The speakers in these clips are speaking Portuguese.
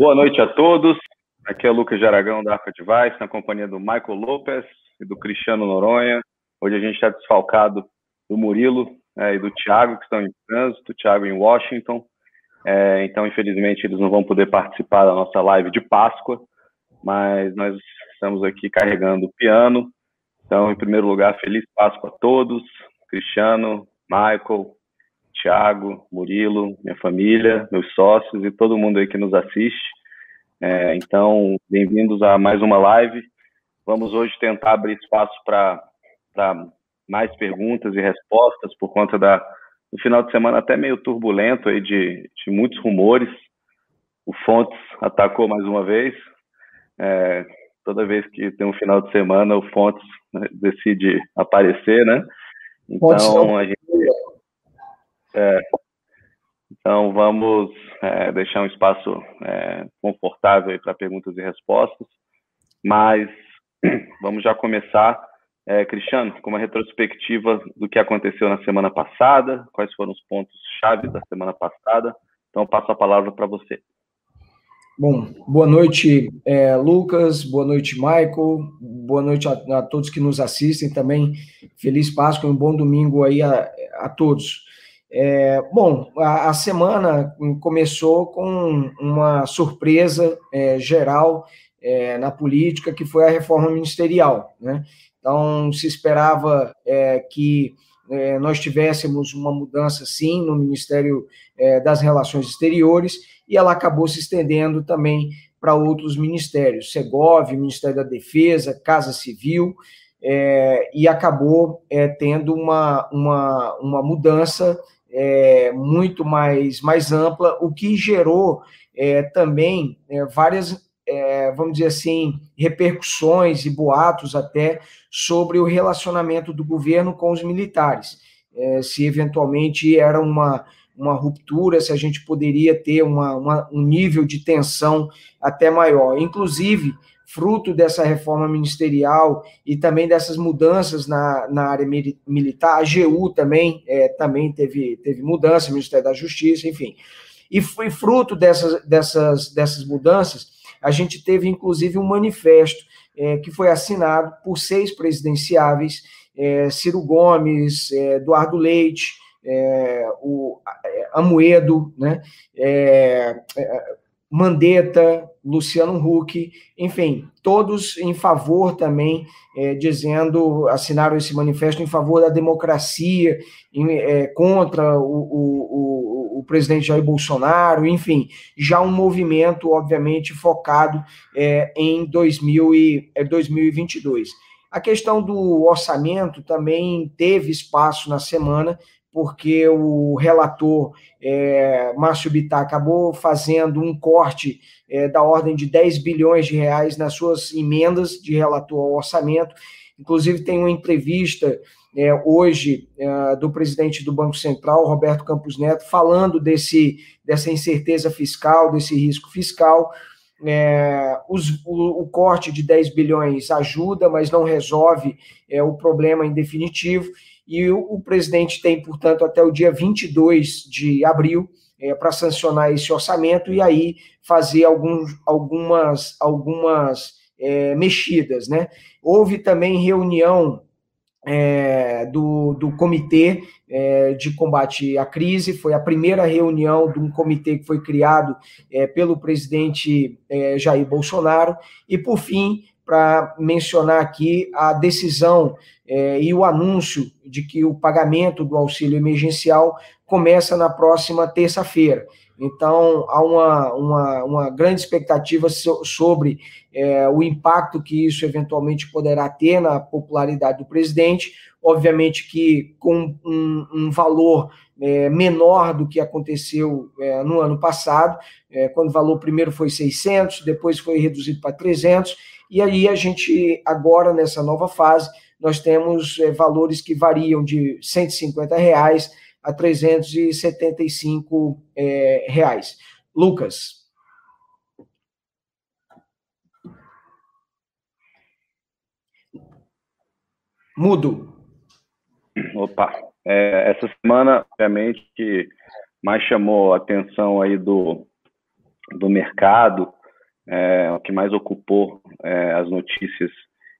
Boa noite a todos. Aqui é o Lucas de Aragão da Arca Device, na companhia do Michael Lopes e do Cristiano Noronha. Hoje a gente está desfalcado do Murilo é, e do Thiago, que estão em trânsito, Thiago em Washington. É, então, infelizmente, eles não vão poder participar da nossa live de Páscoa, mas nós estamos aqui carregando o piano. Então, em primeiro lugar, feliz Páscoa a todos, Cristiano, Michael, Thiago, Murilo, minha família, meus sócios e todo mundo aí que nos assiste. É, então, bem-vindos a mais uma live. Vamos hoje tentar abrir espaço para mais perguntas e respostas por conta da final de semana até meio turbulento aí de, de muitos rumores. O Fontes atacou mais uma vez. É, toda vez que tem um final de semana, o Fontes né, decide aparecer, né? Então a gente é, então, vamos é, deixar um espaço é, confortável para perguntas e respostas, mas vamos já começar. É, Cristiano, com uma retrospectiva do que aconteceu na semana passada, quais foram os pontos-chave da semana passada. Então, passo a palavra para você. Bom, boa noite, é, Lucas, boa noite, Michael, boa noite a, a, todos que nos assistem também. Feliz Páscoa e um bom domingo aí a, a todos. É, bom, a, a, semana começou com uma surpresa é, geral é, na política, que foi a reforma ministerial. Né? Então, se esperava é, que é, nós tivéssemos uma mudança, sim, no Ministério é, das Relações Exteriores, e ela acabou se estendendo também para outros ministérios, Segov, Ministério da Defesa, Casa Civil, e acabou tendo uma, uma, uma mudança é, muito mais, mais ampla, o que gerou é, também é, várias, é, vamos dizer assim, repercussões e boatos até sobre o relacionamento do governo com os militares. É, se eventualmente era uma, uma ruptura, se a gente poderia ter uma, uma, um nível de tensão até maior. Inclusive, fruto dessa reforma ministerial e também dessas mudanças na, na área militar, a AGU também, é, também teve, teve mudança, Ministério da Justiça, enfim. E foi fruto dessas, dessas, dessas mudanças, a gente teve inclusive um manifesto é, que foi assinado por seis presidenciáveis, é, Ciro Gomes, é, Eduardo Leite, é, o é, Amoedo, né, Mandetta, Luciano Huck, enfim, todos em favor também, é, dizendo, assinaram esse manifesto em favor da democracia, em, é, contra o, o, o, o, presidente Jair Bolsonaro, enfim, já um movimento, obviamente, focado é, em 2000 e, 2022. É, A questão do orçamento também teve espaço na semana, porque o relator é, Márcio Bittar acabou fazendo um corte é, da ordem de 10 bilhões de reais nas suas emendas de relator ao orçamento. Inclusive, tem uma entrevista é, hoje é, do presidente do Banco Central, Roberto Campos Neto, falando desse, dessa incerteza fiscal, desse risco fiscal. É, os, o, o, corte de 10 bilhões ajuda, mas não resolve é, o problema em definitivo e o, o presidente tem, portanto, até o dia 22 de abril é, para sancionar esse orçamento e aí fazer alguns, algumas, algumas é, mexidas. Né? Houve também reunião é, do, do Comitê é, de Combate à Crise, foi a primeira reunião de um comitê que foi criado é, pelo presidente é, Jair Bolsonaro, e por fim, para mencionar aqui a decisão é, e o anúncio de que o pagamento do auxílio emergencial começa na próxima terça-feira. Então, há uma, uma, uma grande expectativa so, sobre é, o impacto que isso eventualmente poderá ter na popularidade do presidente. Obviamente que com um, um valor é, menor do que aconteceu no ano passado, quando o valor primeiro foi 600, depois foi reduzido para 300, e aí a gente, agora nessa nova fase, nós temos é, valores que variam de 150 reais a 375 é, reais. Lucas. Mudo. Opa, é, essa semana, obviamente, que mais chamou a atenção aí do, do mercado, é, o que mais ocupou é, as notícias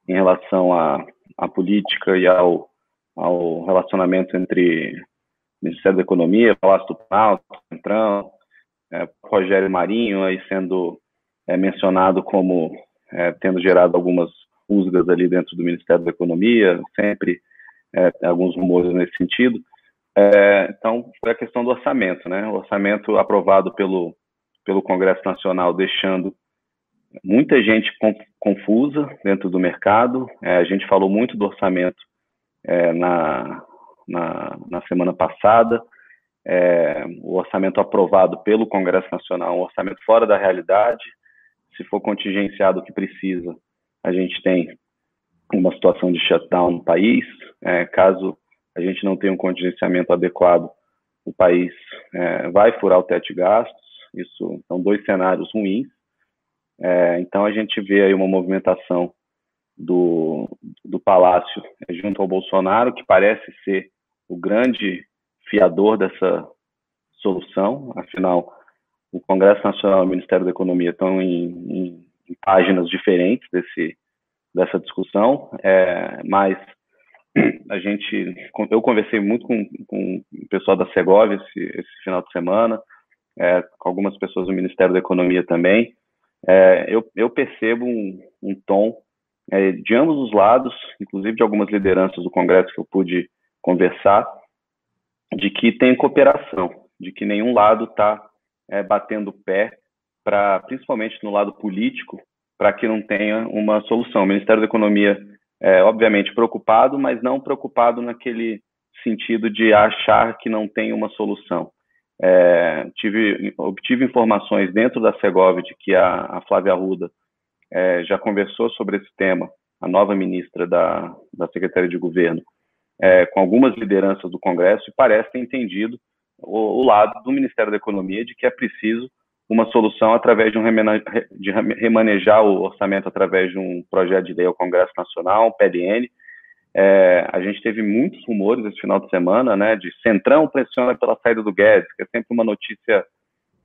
em relação à, à política e ao, ao relacionamento entre Ministério da Economia, Palácio do Planalto, Centrão, é, Rogério Marinho aí sendo é, mencionado como é, tendo gerado algumas rusgas ali dentro do Ministério da Economia, sempre é, alguns rumores nesse sentido. É, então, foi a questão do orçamento, né? O orçamento aprovado pelo, pelo Congresso Nacional, deixando muita gente confusa dentro do mercado. É, a gente falou muito do orçamento é, na, na, na, semana passada. É, o orçamento aprovado pelo Congresso Nacional, um orçamento fora da realidade. Se for contingenciado o que precisa, a gente tem uma situação de shutdown no país. É, caso a gente não tenha um contingenciamento adequado, o país é, vai furar o teto de gastos. Isso são dois cenários ruins. É, então a gente vê aí uma movimentação do, do Palácio junto ao Bolsonaro, que parece ser o grande fiador dessa solução. Afinal, o Congresso Nacional e o Ministério da Economia estão em, em, em páginas diferentes desse, dessa discussão, é, mas a gente, eu conversei muito com, com o pessoal da Segovia esse, esse final de semana, é, com algumas pessoas do Ministério da Economia também. É, eu, eu, percebo um, um tom é, de ambos os lados, inclusive de algumas lideranças do Congresso que eu pude conversar, de que tem cooperação, de que nenhum lado está é, batendo pé, para, principalmente no lado político, para que não tenha uma solução. O Ministério da Economia é, obviamente, preocupado, mas não preocupado naquele sentido de achar que não tem uma solução. É, tive, obtive informações dentro da Segovia de que a, a Flávia Arruda é, já conversou sobre esse tema, a nova ministra da, da Secretaria de Governo, é, com algumas lideranças do Congresso e parece ter entendido o, o, lado do Ministério da Economia de que é preciso uma solução através de, um de remanejar o orçamento através de um projeto de lei ao Congresso Nacional, um PLN. É, a gente teve muitos rumores esse final de semana, né, de Centrão pressiona pela saída do Guedes, que é sempre uma notícia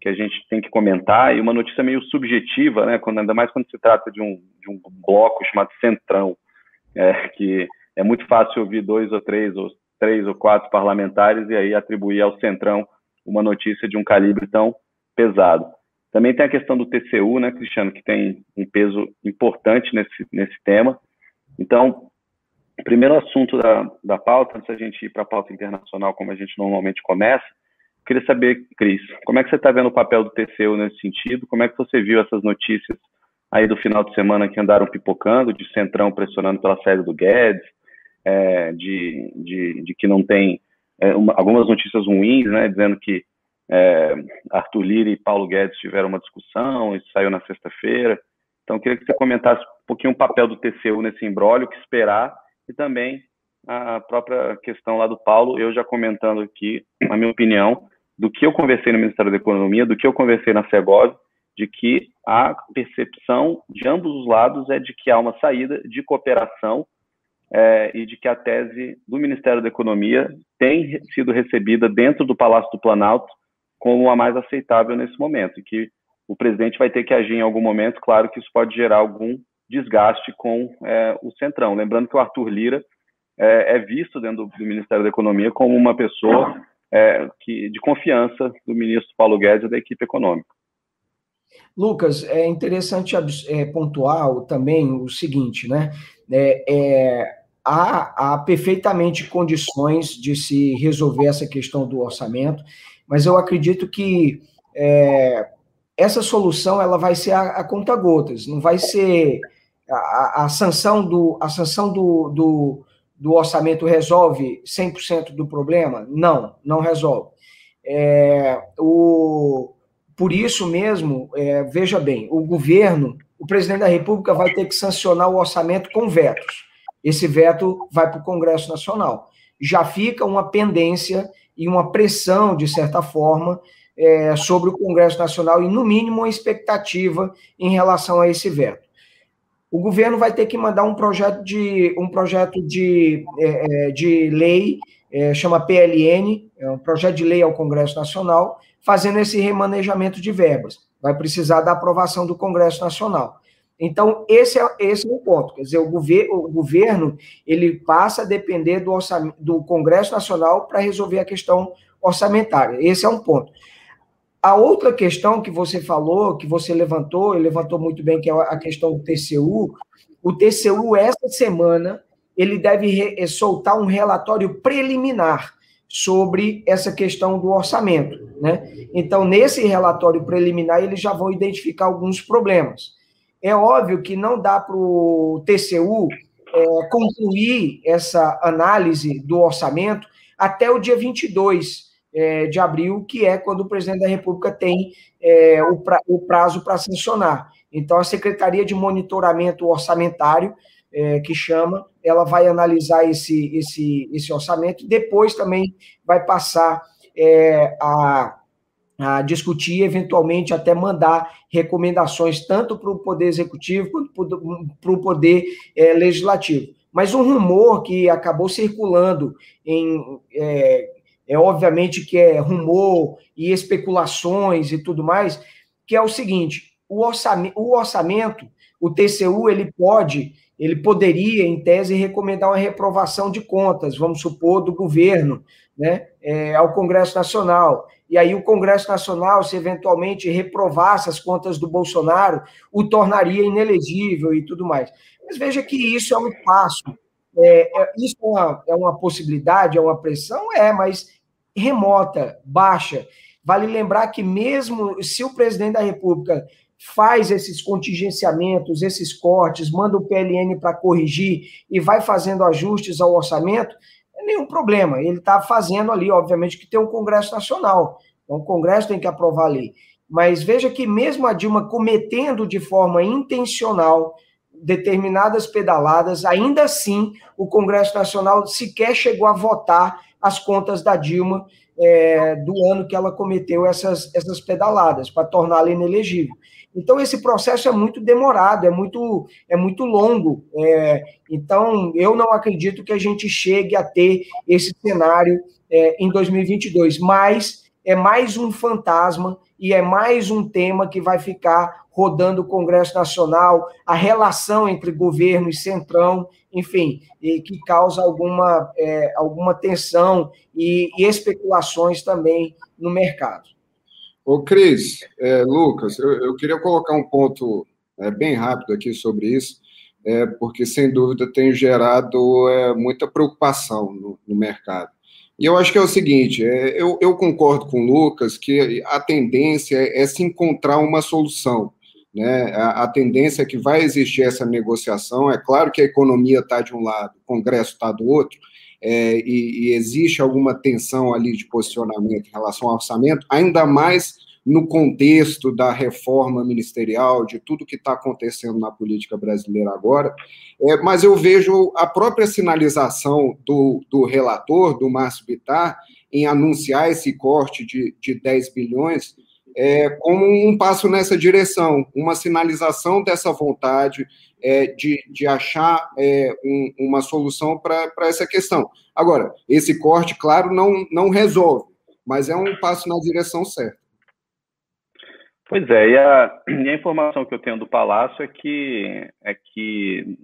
que a gente tem que comentar, e uma notícia meio subjetiva, né, quando, ainda mais quando se trata de um, de um bloco chamado Centrão, é, que é muito fácil ouvir dois ou três, ou três ou quatro parlamentares e aí atribuir ao Centrão uma notícia de um calibre tão pesado. Também tem a questão do TCU, né, Cristiano, que tem um peso importante nesse, nesse tema. Então, o primeiro assunto da, da pauta, antes da gente ir para a pauta internacional, como a gente normalmente começa, queria saber, Cris, como é que você está vendo o papel do TCU nesse sentido? Como é que você viu essas notícias aí do final de semana que andaram pipocando, de Centrão pressionando pela saída do Guedes, é, de, de, de, que não tem é, uma, algumas notícias ruins, né, dizendo que é, Arthur Lira e Paulo Guedes tiveram uma discussão, isso saiu na sexta-feira. Então, queria que você comentasse um pouquinho o papel do TCU nesse embrólio, o que esperar, e também a própria questão lá do Paulo, eu já comentando aqui a minha opinião do que eu conversei no Ministério da Economia, do que eu conversei na Segov, de que a percepção de ambos os lados é de que há uma saída de cooperação é, e de que a tese do Ministério da Economia tem sido recebida dentro do Palácio do Planalto como a mais aceitável nesse momento, e que o presidente vai ter que agir em algum momento, claro que isso pode gerar algum desgaste com é, o Centrão. Lembrando que o Arthur Lira é, é visto dentro do, do, Ministério da Economia como uma pessoa é, que, de confiança do ministro Paulo Guedes e da equipe econômica. Lucas, é interessante é, pontuar também o seguinte, né? É, é, há, há perfeitamente condições de se resolver essa questão do orçamento mas eu acredito que é, essa solução ela vai ser a, a conta gotas, não vai ser a, a sanção do a sanção do, do, do orçamento resolve 100% do problema? Não, não resolve. É, o, por isso mesmo, é, veja bem, o governo, o presidente da República vai ter que sancionar o orçamento com vetos. Esse veto vai para o Congresso Nacional. Já fica uma pendência e uma pressão, de certa forma, é, sobre o Congresso Nacional e, no mínimo, uma expectativa em relação a esse veto. O governo vai ter que mandar um projeto de, um projeto de, é, é de lei, é, chama PLN, é um projeto de lei ao Congresso Nacional, fazendo esse remanejamento de verbas. vai precisar da aprovação do Congresso Nacional. Então, esse é, esse é o ponto. Quer dizer, o, gover o governo ele passa a depender do, do Congresso Nacional para resolver a questão orçamentária. Esse é um ponto. A outra questão que você falou, que você levantou, e levantou muito bem, que é a questão do TCU, o TCU, essa semana, ele deve eh, soltar um relatório preliminar sobre essa questão do orçamento. Né? Então, nesse relatório preliminar, eles já vão identificar alguns problemas. É óbvio que não dá para o TCU é, concluir essa análise do orçamento até o dia 22 é, de abril, que é quando o presidente da República tem é, o, pra, o prazo para sancionar. Então, a Secretaria de Monitoramento Orçamentário, é, que chama, ela vai analisar esse, esse, esse orçamento e depois também vai passar é, a, a discutir, eventualmente até mandar recomendações tanto para o Poder Executivo quanto para o Poder é, Legislativo. Mas um rumor que acabou circulando em. É, é obviamente que é rumor e especulações e tudo mais, que é o seguinte: o orçamento, o, orçamento, o TCU, ele pode, ele poderia, em tese, recomendar uma reprovação de contas, vamos supor, do governo, né, é, ao Congresso Nacional. E aí o Congresso Nacional, se eventualmente reprovasse as contas do Bolsonaro, o tornaria inelegível e tudo mais. Mas veja que isso é um passo. É, é, isso é uma, é uma possibilidade, é uma pressão? É, mas remota, baixa. Vale lembrar que mesmo se o presidente da República faz esses contingenciamentos, esses cortes, manda o PLN para corrigir e vai fazendo ajustes ao orçamento, é nenhum problema. Ele está fazendo ali, obviamente, que tem um Congresso Nacional. Então, o Congresso tem que aprovar a lei. Mas veja que mesmo a Dilma cometendo de forma intencional determinadas pedaladas, ainda assim o Congresso Nacional sequer chegou a votar as contas da Dilma é, do ano que ela cometeu essas, essas pedaladas, para torná-la inelegível. Então, esse processo é muito demorado, é muito, é muito longo. É, então, eu não acredito que a gente chegue a ter esse cenário é, em 2022, mas é mais um fantasma e é mais um tema que vai ficar rodando o Congresso Nacional, a relação entre governo e centrão, enfim, que causa alguma, é, alguma tensão e, e, especulações também no mercado. Ô, Cris, é, Lucas, eu, eu, queria colocar um ponto é, bem rápido aqui sobre isso, é, porque sem dúvida tem gerado é, muita preocupação no, no mercado. E eu acho que é o seguinte: é, eu, eu, concordo com o Lucas que a tendência é se encontrar uma solução. Né? A, a, tendência é que vai existir essa negociação. É claro que a economia está de um lado, o Congresso está do outro, é, e, e, existe alguma tensão ali de posicionamento em relação ao orçamento, ainda mais no contexto da reforma ministerial, de tudo que está acontecendo na política brasileira agora. É, mas eu vejo a própria sinalização do, do relator, do Márcio Bittar, em anunciar esse corte de, de 10 bilhões é, como um passo nessa direção, uma sinalização dessa vontade é, de, de achar é, um, uma solução para essa questão. Agora, esse corte, claro, não, não resolve, mas é um passo na direção certa. Pois é, e a, e a informação que eu tenho do Palácio é que, é que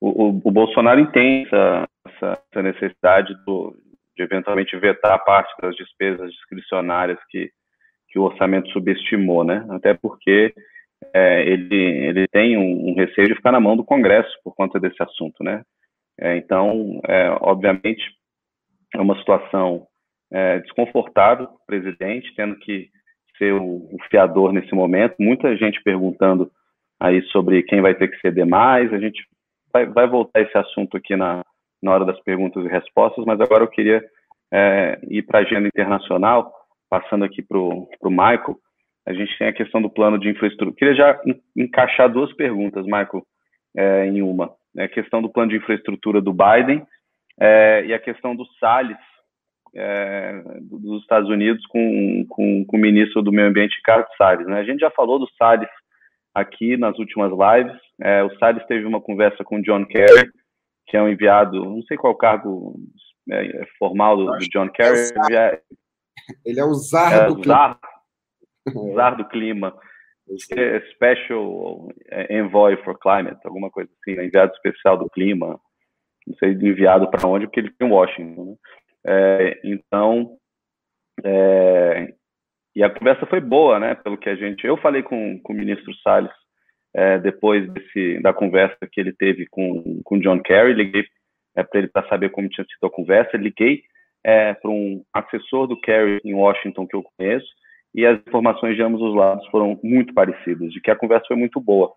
o, o, o Bolsonaro entende essa, essa necessidade do, de eventualmente vetar parte das despesas discricionárias que que o orçamento subestimou, né? Até porque é, ele, ele tem um, um, receio de ficar na mão do Congresso por conta desse assunto, né? É, então, é, obviamente, é uma situação é, desconfortável para o presidente, tendo que ser o, o, fiador nesse momento. Muita gente perguntando aí sobre quem vai ter que ceder mais. A gente vai, vai voltar esse assunto aqui na, na hora das perguntas e respostas, mas agora eu queria é, ir para a agenda internacional passando aqui para o Michael, a gente tem a questão do plano de infraestrutura. Queria já encaixar duas perguntas, Michael, é, em uma. É a questão do plano de infraestrutura do Biden é, e a questão do Salles, é, dos Estados Unidos, com, com, com, o ministro do Meio Ambiente, Ricardo Salles. Né? A gente já falou do Salles aqui nas últimas lives. É, o Salles teve uma conversa com o John Kerry, que é um enviado, não sei qual cargo é, formal do, do John Kerry, ele é o zar é, do clima. Zar do clima. é Special Envoy for Climate, alguma coisa assim, né? enviado especial do clima, não sei enviado para onde, porque ele tem Washington. Né? É, então, é, e a conversa foi boa, né? Pelo que a gente. Eu falei com, com o ministro Salles é, depois desse, da conversa que ele teve com com John Kerry, liguei é, para ele para saber como tinha sido a conversa, liguei é, para um assessor do Kerry em Washington que eu conheço e as informações de ambos os lados foram muito parecidas, de que a conversa foi muito boa.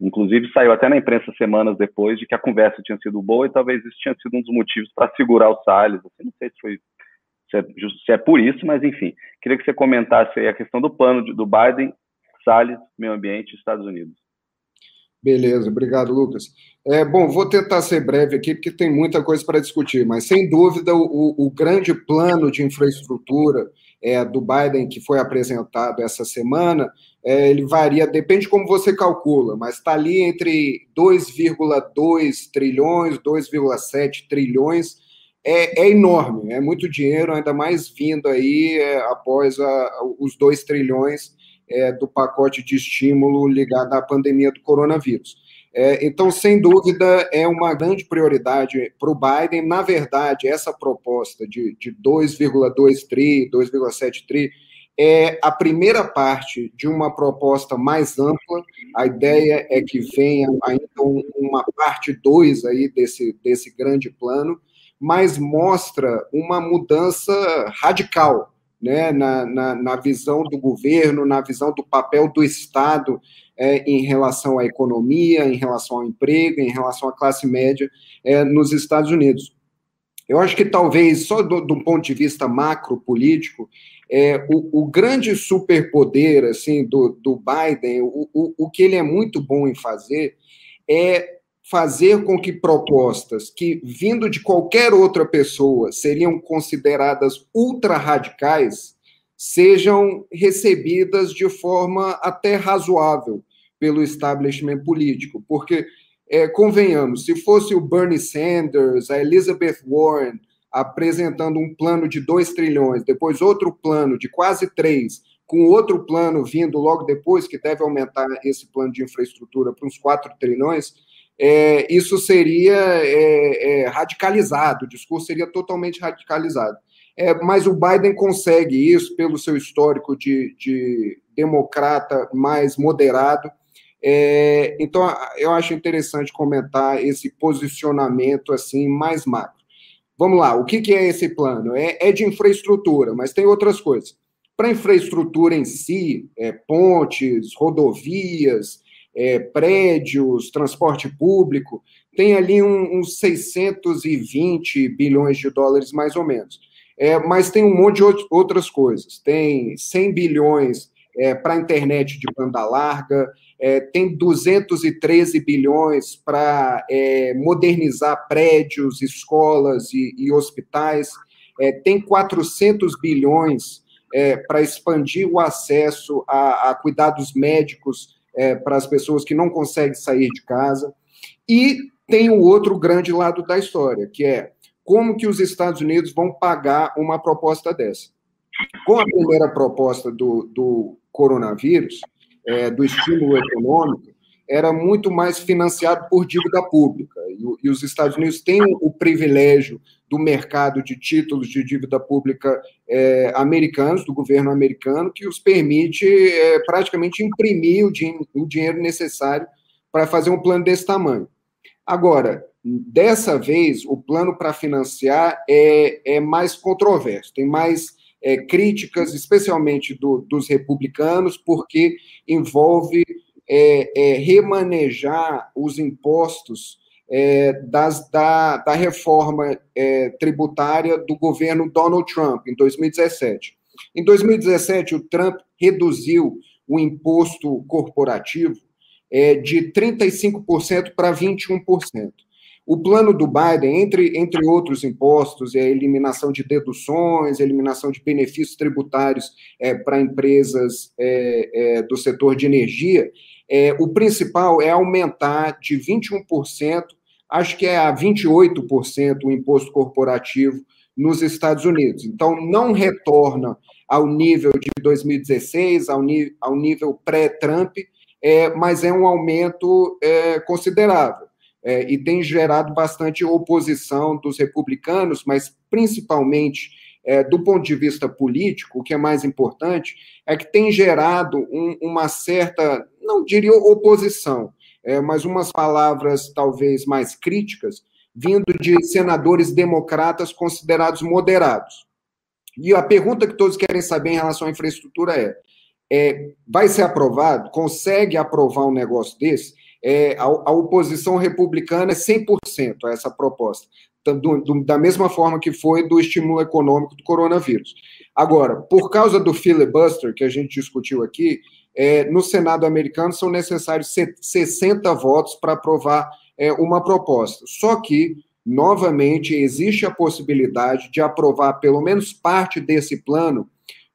Inclusive, saiu até na imprensa semanas depois de que a conversa tinha sido boa e talvez isso tinha sido um dos motivos para segurar o Salles. Assim, não sei se foi se é, se é, por isso, mas enfim. Queria que você comentasse aí a questão do plano de, do Biden, Salles, meio ambiente Estados Unidos. Beleza, obrigado, Lucas. É, bom, vou tentar ser breve aqui, porque tem muita coisa para discutir, mas sem dúvida o, o grande plano de infraestrutura é, do Biden que foi apresentado essa semana, é, ele varia, depende como você calcula, mas está ali entre 2,2 trilhões, 2,7 trilhões, é, é, enorme, é muito dinheiro, ainda mais vindo aí é, após a, os 2 trilhões é, do pacote de estímulo ligado à pandemia do coronavírus. É, então, sem dúvida, é uma grande prioridade para o Biden. Na verdade, essa proposta de, de 2,2 tri, 2,7 tri, é a primeira parte de uma proposta mais ampla. A ideia é que venha ainda uma parte 2 aí desse, desse grande plano, mas mostra uma mudança radical né, na, na, na, visão do governo, na visão do papel do Estado é, em relação à economia, em relação ao emprego, em relação à classe média é, nos Estados Unidos. Eu acho que talvez, só do, do ponto de vista macro político, é, o, o, grande superpoder assim do, do Biden, o, o, o que ele é muito bom em fazer, é fazer com que propostas que, vindo de qualquer outra pessoa, seriam consideradas ultra-radicais, sejam recebidas de forma até razoável pelo establishment político. Porque, é, convenhamos, se fosse o Bernie Sanders, a Elizabeth Warren, apresentando um plano de 2 trilhões, depois outro plano de quase 3, com outro plano vindo logo depois, que deve aumentar esse plano de infraestrutura para uns 4 trilhões, é, isso seria é, é, radicalizado, o discurso seria totalmente radicalizado. É, mas o Biden consegue isso pelo seu histórico de, de democrata mais moderado. É, então, eu acho interessante comentar esse posicionamento assim mais macro. Vamos lá, o que, que é esse plano? É, é, de infraestrutura, mas tem outras coisas. Para infraestrutura em si, pontes, rodovias, é, prédios, transporte público, tem ali um, uns 620 bilhões de dólares, mais ou menos. É, mas tem um monte de outras coisas. Tem 100 bilhões é, para a internet de banda larga, é, tem 213 bilhões para é, modernizar prédios, escolas e, e hospitais, é, tem 400 bilhões é, para expandir o acesso a, a cuidados médicos é, para as pessoas que não conseguem sair de casa. E tem o outro grande lado da história, que é como que os Estados Unidos vão pagar uma proposta dessa. Com a primeira proposta do, do coronavírus, é, do estímulo econômico, era muito mais financiado por dívida pública. E, os Estados Unidos têm o privilégio do mercado de títulos de dívida pública é, americanos, do governo americano, que os permite é, praticamente imprimir o, din o dinheiro necessário para fazer um plano desse tamanho. Agora, dessa vez, o plano para financiar é, é mais controverso, tem mais é, críticas, especialmente do, dos republicanos, porque envolve é, é, remanejar os impostos é, das, da, da reforma é, tributária do governo Donald Trump, em 2017. Em 2017, o Trump reduziu o imposto corporativo é, de 35% para 21%. O plano do Biden, entre, entre outros impostos, é a eliminação de deduções, eliminação de benefícios tributários é, para empresas é, é, do setor de energia, é, o principal é aumentar de 21%, acho que é a 28% o imposto corporativo nos Estados Unidos. Então, não retorna ao nível de 2016, ao, ao nível pré-Trump, é, mas é um aumento é, considerável. É, e tem gerado bastante oposição dos republicanos, mas principalmente é, do ponto de vista político, o que é mais importante é que tem gerado um, uma certa, não diria oposição, é, mas umas palavras talvez mais críticas, vindo de senadores democratas considerados moderados. E a pergunta que todos querem saber em relação à infraestrutura é: é vai ser aprovado? Consegue aprovar um negócio desse? É, a, a, oposição republicana é 100% a essa proposta, do, do, da mesma forma que foi do estímulo econômico do coronavírus. Agora, por causa do filibuster que a gente discutiu aqui, é, no Senado americano são necessários 60 votos para aprovar é, uma proposta. Só que, novamente, existe a possibilidade de aprovar pelo menos parte desse plano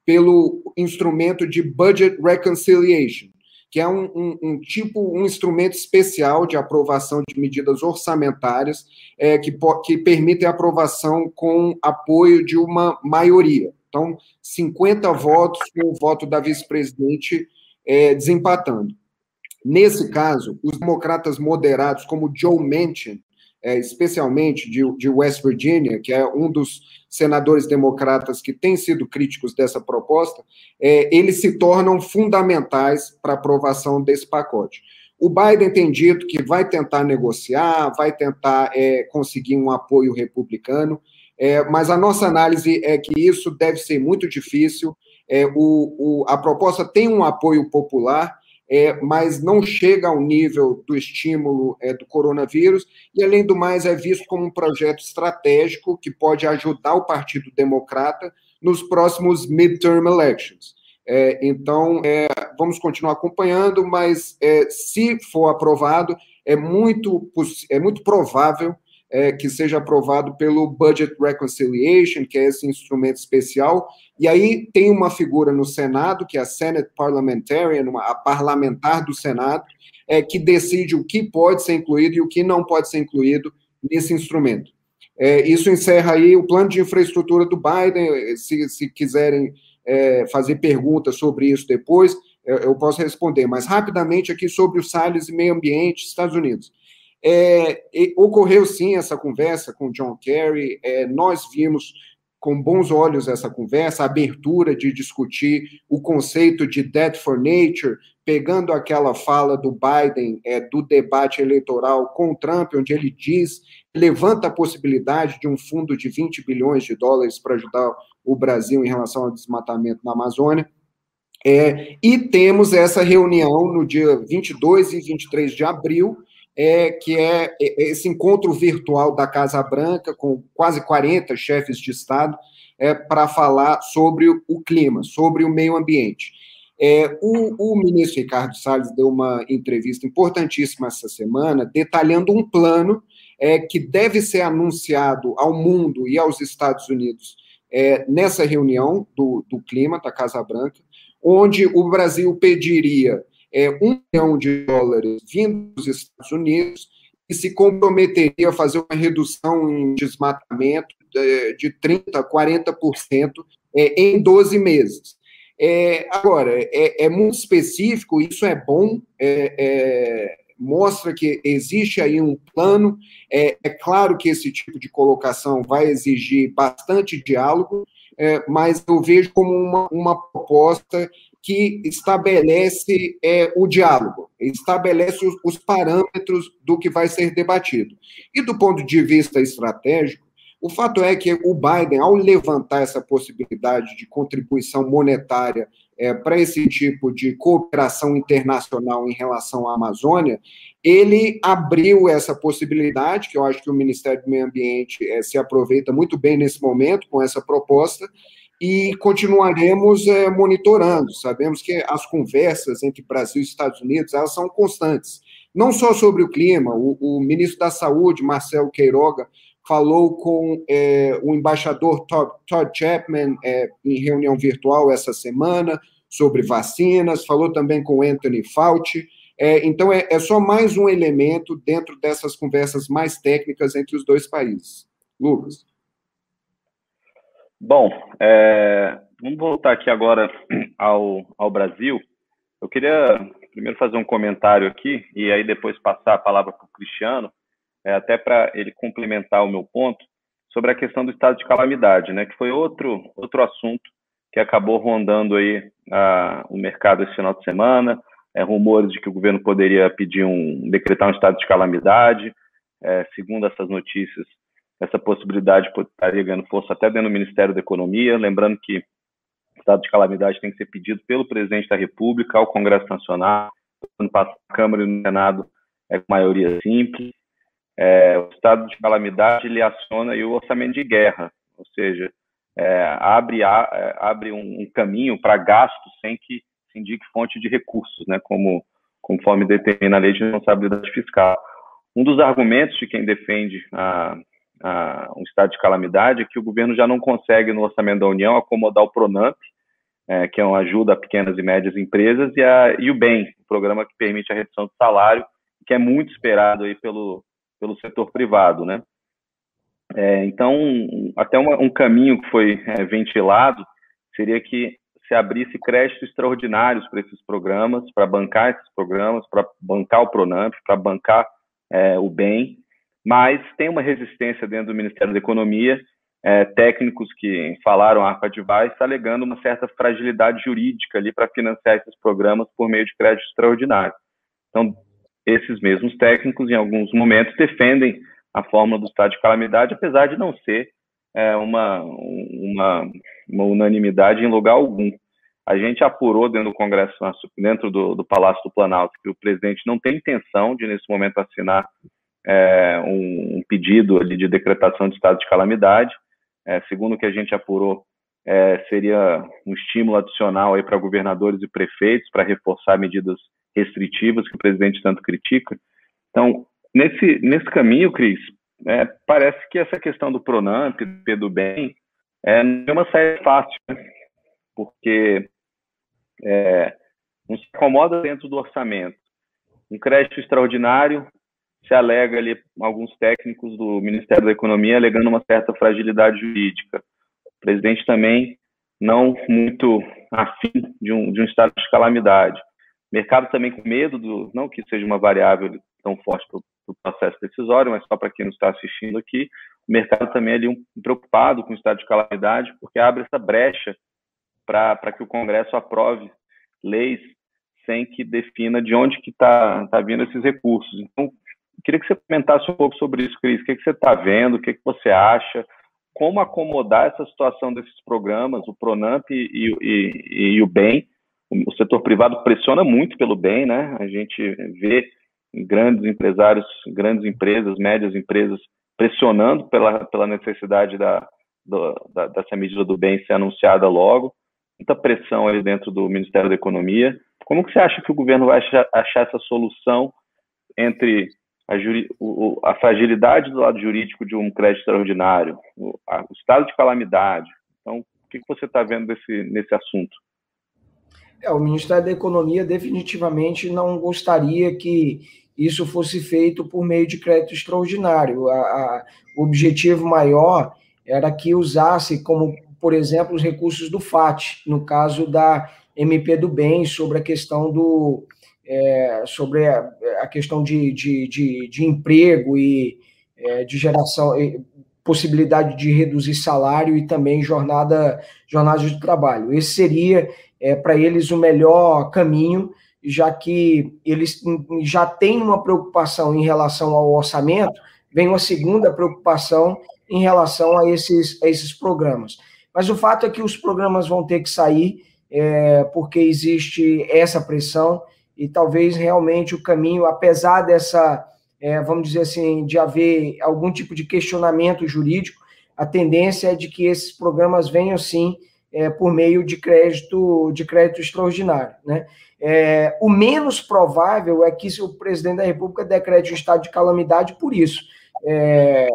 pelo instrumento de Budget Reconciliation, que é um, um, um, tipo, um instrumento especial de aprovação de medidas orçamentárias é, que, que permitem aprovação com apoio de uma maioria. Então, 50 votos com o voto da vice-presidente é, desempatando. Nesse caso, os democratas moderados, como Joe Manchin, é, especialmente de, de, West Virginia, que é um dos senadores democratas que tem sido críticos dessa proposta, é, eles se tornam fundamentais para a aprovação desse pacote. O Biden tem dito que vai tentar negociar, vai tentar é, conseguir um apoio republicano, é, mas a nossa análise é que isso deve ser muito difícil. É, o, o, a proposta tem um apoio popular, é, mas não chega ao nível do estímulo é, do coronavírus, e, além do mais, é visto como um projeto estratégico que pode ajudar o Partido Democrata nos próximos midterm elections. É, então, é, vamos continuar acompanhando, mas é, se for aprovado, é muito, é muito provável é, que seja aprovado pelo Budget Reconciliation, que é esse instrumento especial, e aí tem uma figura no Senado, que é a Senate Parliamentarian, uma, a parlamentar do Senado, é, que decide o que pode ser incluído e o que não pode ser incluído nesse instrumento. É, isso encerra aí o plano de infraestrutura do Biden, se, se quiserem é, fazer perguntas sobre isso depois, eu, eu posso responder, mas rapidamente aqui sobre o Salles e Meio Ambiente, Estados Unidos. É, ocorreu sim essa conversa com John Kerry, é, nós vimos com bons olhos essa conversa, a abertura de discutir o conceito de debt for nature, pegando aquela fala do Biden é, do debate eleitoral com o Trump, onde ele diz, levanta a possibilidade de um fundo de 20 bilhões de dólares para ajudar o Brasil em relação ao desmatamento na Amazônia. É, e temos essa reunião no dia 22 e 23 de abril, é, que é, é esse encontro virtual da Casa Branca, com quase 40 chefes de Estado, é, para falar sobre o clima, sobre o meio ambiente. É, o, o, ministro Ricardo Salles deu uma entrevista importantíssima essa semana, detalhando um plano é, que deve ser anunciado ao mundo e aos Estados Unidos é, nessa reunião do, do clima da Casa Branca, onde o Brasil pediria é, um milhão de dólares vindo dos Estados Unidos e se comprometeria a fazer uma redução em desmatamento de, de 30%, 40% é, em 12 meses. É, agora, é, é, muito específico, isso é bom, é, é, mostra que existe aí um plano. É, é, claro que esse tipo de colocação vai exigir bastante diálogo, é, mas eu vejo como uma, uma proposta que estabelece é, o diálogo, estabelece os, os parâmetros do que vai ser debatido. E do ponto de vista estratégico, o fato é que o Biden, ao levantar essa possibilidade de contribuição monetária é, para esse tipo de cooperação internacional em relação à Amazônia, ele abriu essa possibilidade, que eu acho que o Ministério do Meio Ambiente é, se aproveita muito bem nesse momento com essa proposta, e continuaremos é, monitorando. Sabemos que as conversas entre Brasil e Estados Unidos elas são constantes, não só sobre o clima. O, o ministro da Saúde, Marcelo Queiroga, falou com é, o embaixador Todd, Todd Chapman é, em reunião virtual essa semana sobre vacinas, falou também com Anthony Fauci. É, então, é, é só mais um elemento dentro dessas conversas mais técnicas entre os dois países. Lucas. Bom, é, vamos voltar aqui agora ao, ao Brasil. Eu queria primeiro fazer um comentário aqui e aí depois passar a palavra para o Cristiano, é, até para ele complementar o meu ponto sobre a questão do estado de calamidade, né, que foi outro, outro assunto que acabou rondando aí a, o mercado esse final de semana, é, rumores de que o governo poderia pedir um, decretar um estado de calamidade, é, segundo essas notícias, essa possibilidade estaria ganhando força até dentro do Ministério da Economia, lembrando que o estado de calamidade tem que ser pedido pelo presidente da República ao Congresso Nacional, no a Câmara e no Senado é com maioria simples. É, o estado de calamidade ele aciona o orçamento de guerra, ou seja, é, abre, a, é, abre um, um caminho para gasto sem que se indique fonte de recursos, né, como conforme determina a lei de responsabilidade fiscal. Um dos argumentos de quem defende a, um estado de calamidade que o governo já não consegue, no orçamento da União, acomodar o PRONAMP, é, que é uma ajuda a pequenas e médias empresas, e, a, e o BEM, o programa que permite a redução do salário, que é muito esperado aí pelo, pelo setor privado, né? É, então, até uma, um caminho que foi é, ventilado seria que se abrisse créditos extraordinários para esses programas, para bancar esses programas, para bancar o Pronamp, para bancar é, o bem, mas tem uma resistência dentro do Ministério da Economia, é, técnicos que falaram a ARPA Device alegando uma certa fragilidade jurídica ali para financiar esses programas por meio de crédito extraordinário. Então, esses mesmos técnicos, em alguns momentos, defendem a fórmula do estado de calamidade, apesar de não ser é, uma, uma, uma, unanimidade em lugar algum. A gente apurou dentro do Congresso, dentro do, do Palácio do Planalto, que o presidente não tem intenção de, nesse momento, assinar é, um, um, pedido ali de decretação de estado de calamidade. É, segundo o que a gente apurou, é, seria um estímulo adicional para governadores e prefeitos para reforçar medidas restritivas que o presidente tanto critica. Então, nesse, nesse caminho, Cris, é, parece que essa questão do Pronamp, do bem, é, não é uma saída fácil, né? porque é, não se acomoda dentro do orçamento. Um crédito extraordinário se alega ali alguns técnicos do Ministério da Economia alegando uma certa fragilidade jurídica. O presidente também não muito afim de um, de um estado de calamidade. O mercado também com medo do, não que seja uma variável tão forte para o processo decisório, mas só para quem não está assistindo aqui, o mercado também é ali um, preocupado com o estado de calamidade, porque abre essa brecha para que o Congresso aprove leis sem que defina de onde que está tá vindo esses recursos. Então, queria que você comentasse um pouco sobre isso, Cris. O que, que você está vendo? O que, que você acha? Como acomodar essa situação desses programas, o Pronamp e, e, e o BEM? O setor privado pressiona muito pelo bem, né? A gente vê grandes empresários, grandes empresas, médias empresas pressionando pela, pela necessidade da, do, da, dessa medida do bem ser anunciada logo, muita pressão ali dentro do Ministério da Economia. Como que você acha que o governo vai achar, achar essa solução entre a, juri, o, a, fragilidade do lado jurídico de um crédito extraordinário, o, a, o estado de calamidade? Então, o que, você está vendo desse, nesse assunto? É, o Ministério da Economia definitivamente não gostaria que isso fosse feito por meio de crédito extraordinário. A, a, o objetivo maior era que usasse como, por exemplo, os recursos do FAT, no caso da MP do Bem, sobre a questão do é, sobre a, a questão de, de, de, de, emprego e é, de geração, e possibilidade de reduzir salário e também jornada, jornada de trabalho. Esse seria é, para eles o melhor caminho já que eles já têm uma preocupação em relação ao orçamento, vem uma segunda preocupação em relação a esses, a esses programas. Mas o fato é que os programas vão ter que sair, é, porque existe essa pressão, e talvez realmente o caminho, apesar dessa, é, vamos dizer assim, de haver algum tipo de questionamento jurídico, a tendência é de que esses programas venham sim é, por meio de crédito de crédito extraordinário. Né? É, o menos provável é que o presidente da República decrete um estado de calamidade por isso, é,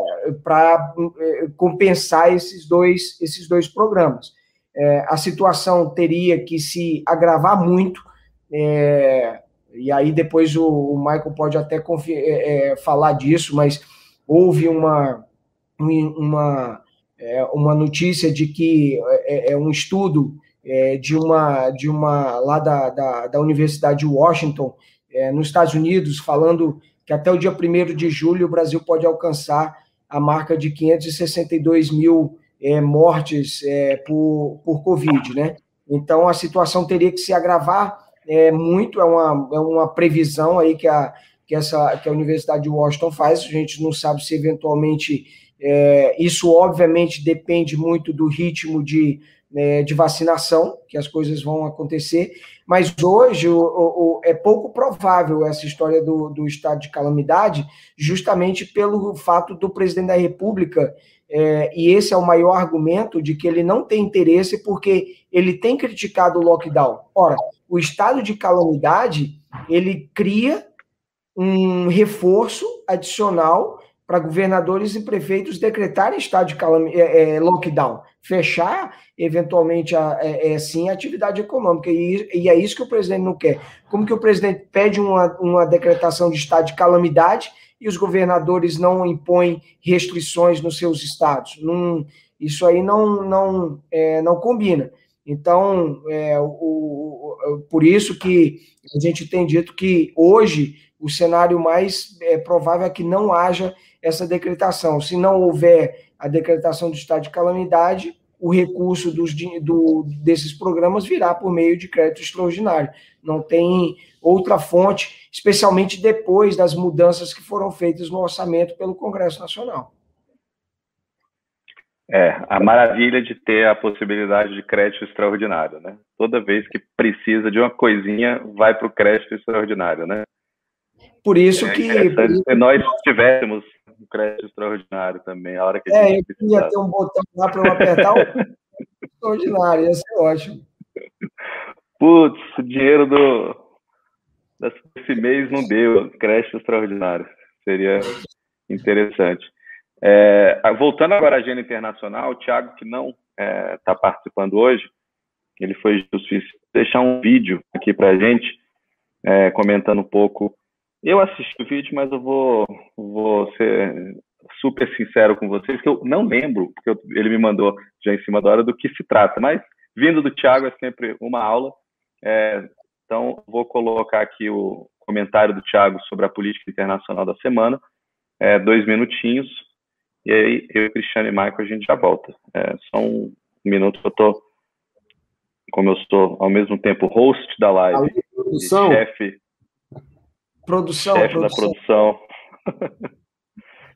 para é, compensar esses dois, esses dois programas. É, a situação teria que se agravar muito, é, e aí depois o, o Michael pode até falar disso, mas houve uma, uma é, uma notícia de que é, é um estudo é, de uma de uma lá da, da, da Universidade de Washington, é, nos Estados Unidos, falando que até o dia 1 de julho o Brasil pode alcançar a marca de 562 mil é, mortes é, por, por Covid, né? Então a situação teria que se agravar é, muito, é uma, é uma previsão aí que a, que, essa, que a Universidade de Washington faz, a gente não sabe se eventualmente é, isso obviamente depende muito do ritmo de né, de vacinação, que as coisas vão acontecer, mas hoje o, o, é pouco provável essa história do, do, estado de calamidade, justamente pelo fato do presidente da República, é, e esse é o maior argumento, de que ele não tem interesse porque ele tem criticado o lockdown. Ora, o estado de calamidade, ele cria um reforço adicional para governadores e prefeitos decretarem estado de calam é, é, lockdown, fechar eventualmente a, é, é, sim a atividade econômica e, e, é isso que o presidente não quer. Como que o presidente pede uma, uma decretação de estado de calamidade e os governadores não impõem restrições nos seus estados? Isso aí não não é, não combina. Então, é, o, o, por isso que a gente tem dito que hoje o cenário mais é, provável é que não haja essa decretação. Se não houver a decretação do estado de calamidade, o recurso dos, do, desses programas virá por meio de crédito extraordinário. Não tem outra fonte, especialmente depois das mudanças que foram feitas no orçamento pelo Congresso Nacional. É, a maravilha de ter a possibilidade de crédito extraordinário, né? Toda vez que precisa de uma coisinha, vai para o crédito extraordinário, né? Por isso é que. Se nós tivéssemos um crédito extraordinário também, a hora que a é, gente. É, eu queria ter um botão lá para eu apertar o extraordinário, ia ser ótimo. Putz, o dinheiro do, desse mês não deu, crédito extraordinário. Seria interessante. É, voltando agora à agenda internacional, o Thiago, que não está é, tá participando hoje, ele foi justiça deixar um vídeo aqui para a gente, é, comentando um pouco. Eu assisti o vídeo, mas eu vou, vou ser super sincero com vocês, que eu não lembro, porque eu, ele me mandou já em cima da hora do que se trata, mas vindo do Thiago é sempre uma aula. É, então, vou colocar aqui o comentário do Thiago sobre a política internacional da semana, é, dois minutinhos, e aí eu, Cristiano e Michael, a gente já volta. É, só um minuto, eu tô, como eu sou ao mesmo tempo host da live, chefe Produção, Chefe produção. da produção.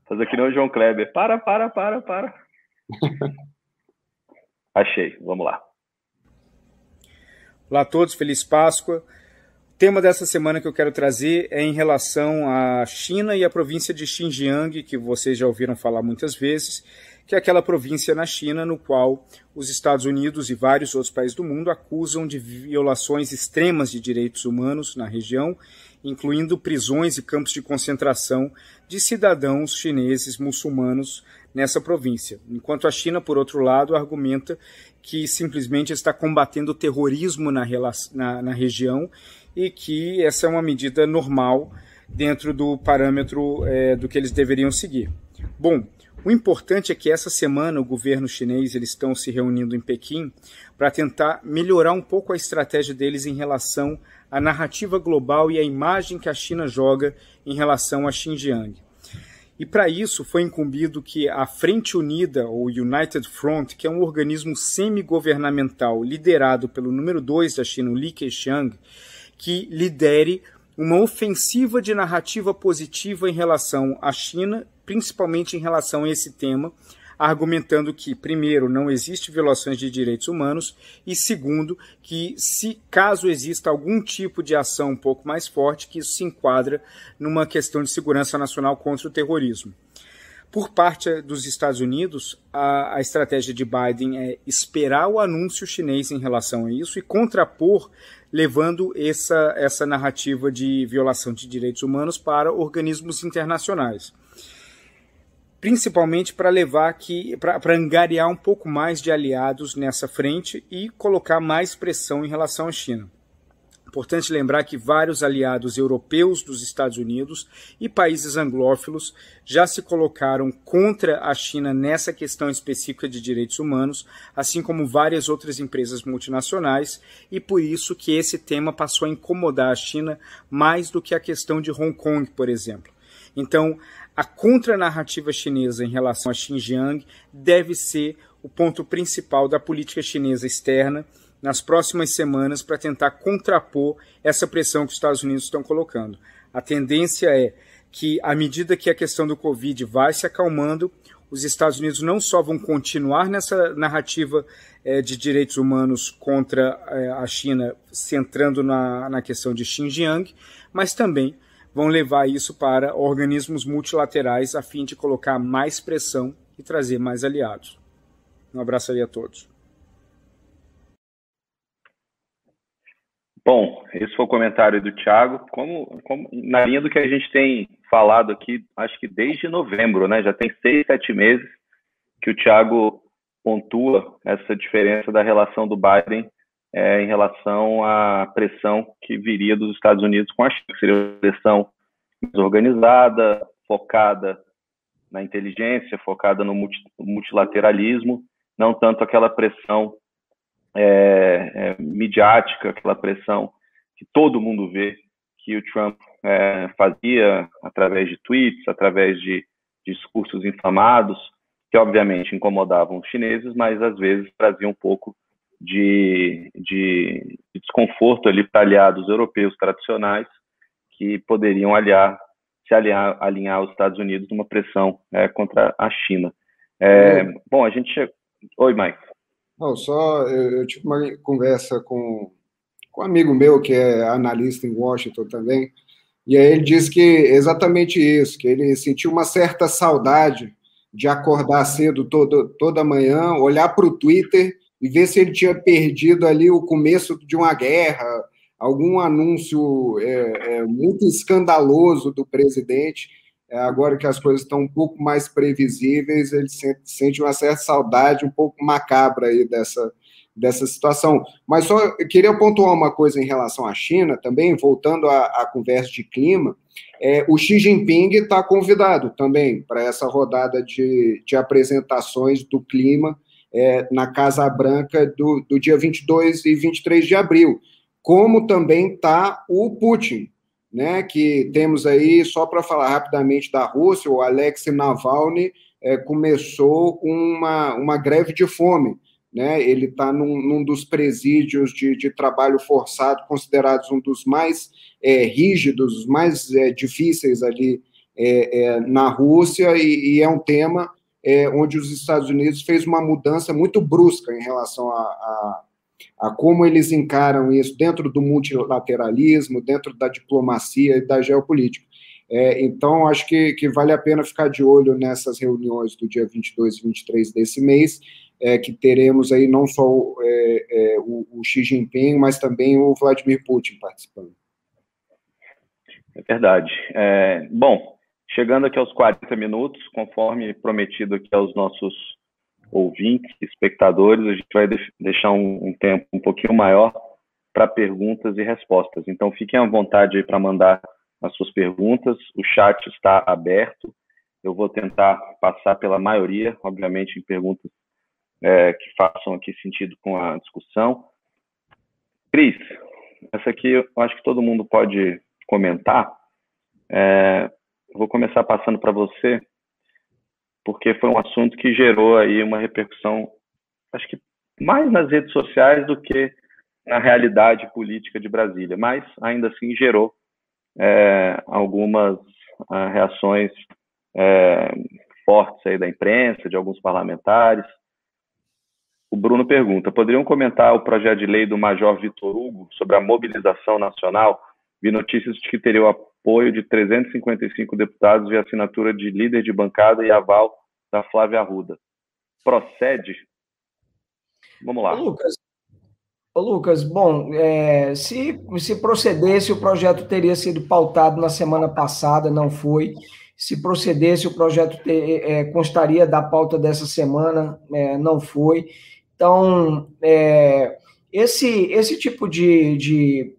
Fazer que nem o João Kleber. Para, para, para, para. Achei. Vamos lá. Olá a todos, feliz Páscoa. Tema dessa semana que eu quero trazer é em relação à China e à província de Xinjiang, que vocês já ouviram falar muitas vezes, que é aquela província na China no qual os Estados Unidos e vários outros países do mundo acusam de violações extremas de direitos humanos na região incluindo prisões e campos de concentração de cidadãos chineses muçulmanos nessa província. Enquanto a China, por outro lado, argumenta que simplesmente está combatendo o terrorismo na, na, na região e que essa é uma medida normal dentro do parâmetro é, do que eles deveriam seguir. Bom, o importante é que essa semana o governo chinês eles estão se reunindo em Pequim para tentar melhorar um pouco a estratégia deles em relação à narrativa global e à imagem que a China joga em relação a Xinjiang. E para isso foi incumbido que a Frente Unida, ou United Front, que é um organismo semi-governamental liderado pelo número 2 da China, Li Keqiang, que lidere uma ofensiva de narrativa positiva em relação à China, principalmente em relação a esse tema, argumentando que, primeiro, não existe violações de direitos humanos e, segundo, que se caso exista algum tipo de ação um pouco mais forte, que isso se enquadra numa questão de segurança nacional contra o terrorismo. Por parte dos Estados Unidos, a, a, estratégia de Biden é esperar o anúncio chinês em relação a isso e contrapor, levando essa, essa narrativa de violação de direitos humanos para organismos internacionais. Principalmente para levar aqui, para angariar um pouco mais de aliados nessa frente e colocar mais pressão em relação à China. Importante lembrar que vários aliados europeus dos Estados Unidos e países anglófilos já se colocaram contra a China nessa questão específica de direitos humanos, assim como várias outras empresas multinacionais, e por isso que esse tema passou a incomodar a China mais do que a questão de Hong Kong, por exemplo. Então, a contranarrativa chinesa em relação a Xinjiang deve ser o ponto principal da política chinesa externa nas próximas semanas para tentar contrapor essa pressão que os Estados Unidos estão colocando. A tendência é que, à medida que a questão do Covid vai se acalmando, os Estados Unidos não só vão continuar nessa narrativa é, de direitos humanos contra é, a China, centrando na, na questão de Xinjiang, mas também vão levar isso para organismos multilaterais a fim de colocar mais pressão e trazer mais aliados. Um abraço aí a todos. Bom, esse foi o comentário do Thiago. Como, como, na linha do que a gente tem falado aqui, acho que desde novembro, né? Já tem seis, sete meses que o Thiago pontua essa diferença da relação do Biden é, em relação à pressão que viria dos Estados Unidos com a China, que seria uma pressão mais organizada, focada na inteligência, focada no multilateralismo, não tanto aquela pressão é, é, midiática, aquela pressão que todo mundo vê que o Trump é, fazia através de tweets, através de discursos inflamados, que obviamente incomodavam os chineses, mas às vezes traziam um pouco de, de, de desconforto ali para aliados europeus tradicionais que poderiam aliar, se aliar, alinhar aos Estados Unidos numa pressão é, contra a China. É, bom, a gente. Oi, Mike. Não, só eu, eu, tive uma conversa com, com um amigo meu que é analista em Washington também, e aí ele disse que exatamente isso, que ele sentiu uma certa saudade de acordar cedo todo, toda manhã, olhar para o Twitter e ver se ele tinha perdido ali o começo de uma guerra, algum anúncio é, é, muito escandaloso do presidente é, agora que as coisas estão um pouco mais previsíveis, ele sente, sente uma certa saudade, um pouco macabra aí dessa, dessa situação. Mas só queria pontuar uma coisa em relação à China também, voltando à, à conversa de clima. É, o Xi Jinping está convidado também para essa rodada de, de apresentações do clima é, na Casa Branca do, do dia 22 e 23 de abril. Como também está o Putin, né, que temos aí, só para falar rapidamente da Rússia, o Alexei Navalny é, começou uma, uma greve de fome. Né, ele está num, num, dos presídios de, de, trabalho forçado, considerados um dos mais é, rígidos, os mais é, difíceis ali é, é, na Rússia, e, e, é um tema é, onde os Estados Unidos fez uma mudança muito brusca em relação a, a a como eles encaram isso dentro do multilateralismo, dentro da diplomacia e da geopolítica. É, então, acho que, que vale a pena ficar de olho nessas reuniões do dia 22 e 23 desse mês, é, que teremos aí não só é, é, o, o Xi Jinping, mas também o Vladimir Putin participando. É verdade. É, bom, chegando aqui aos 40 minutos, conforme prometido aqui aos nossos ouvintes, espectadores, a gente vai deixar um, um tempo um pouquinho maior para perguntas e respostas. Então, fiquem à vontade aí para mandar as suas perguntas. O chat está aberto. Eu vou tentar passar pela maioria, obviamente, em perguntas é, que façam aqui sentido com a discussão. Cris, essa aqui eu acho que todo mundo pode comentar. É, vou começar passando para você porque foi um assunto que gerou aí uma repercussão, acho que mais nas redes sociais do que na realidade política de Brasília, mas ainda assim gerou é, algumas é, reações é, fortes aí da imprensa, de alguns parlamentares. O Bruno pergunta: poderiam comentar o projeto de lei do Major Vitor Hugo sobre a mobilização nacional? Vi notícias de que teria o apoio de 355 deputados e assinatura de líder de bancada e aval da Flávia Arruda. Procede? Vamos lá. Ô, Lucas, Ô, Lucas bom, é, se, se procedesse, o projeto teria sido pautado na semana passada, não foi. Se procedesse, o projeto ter, é, constaria da pauta dessa semana, é, não foi. Então, é, esse, esse tipo de, de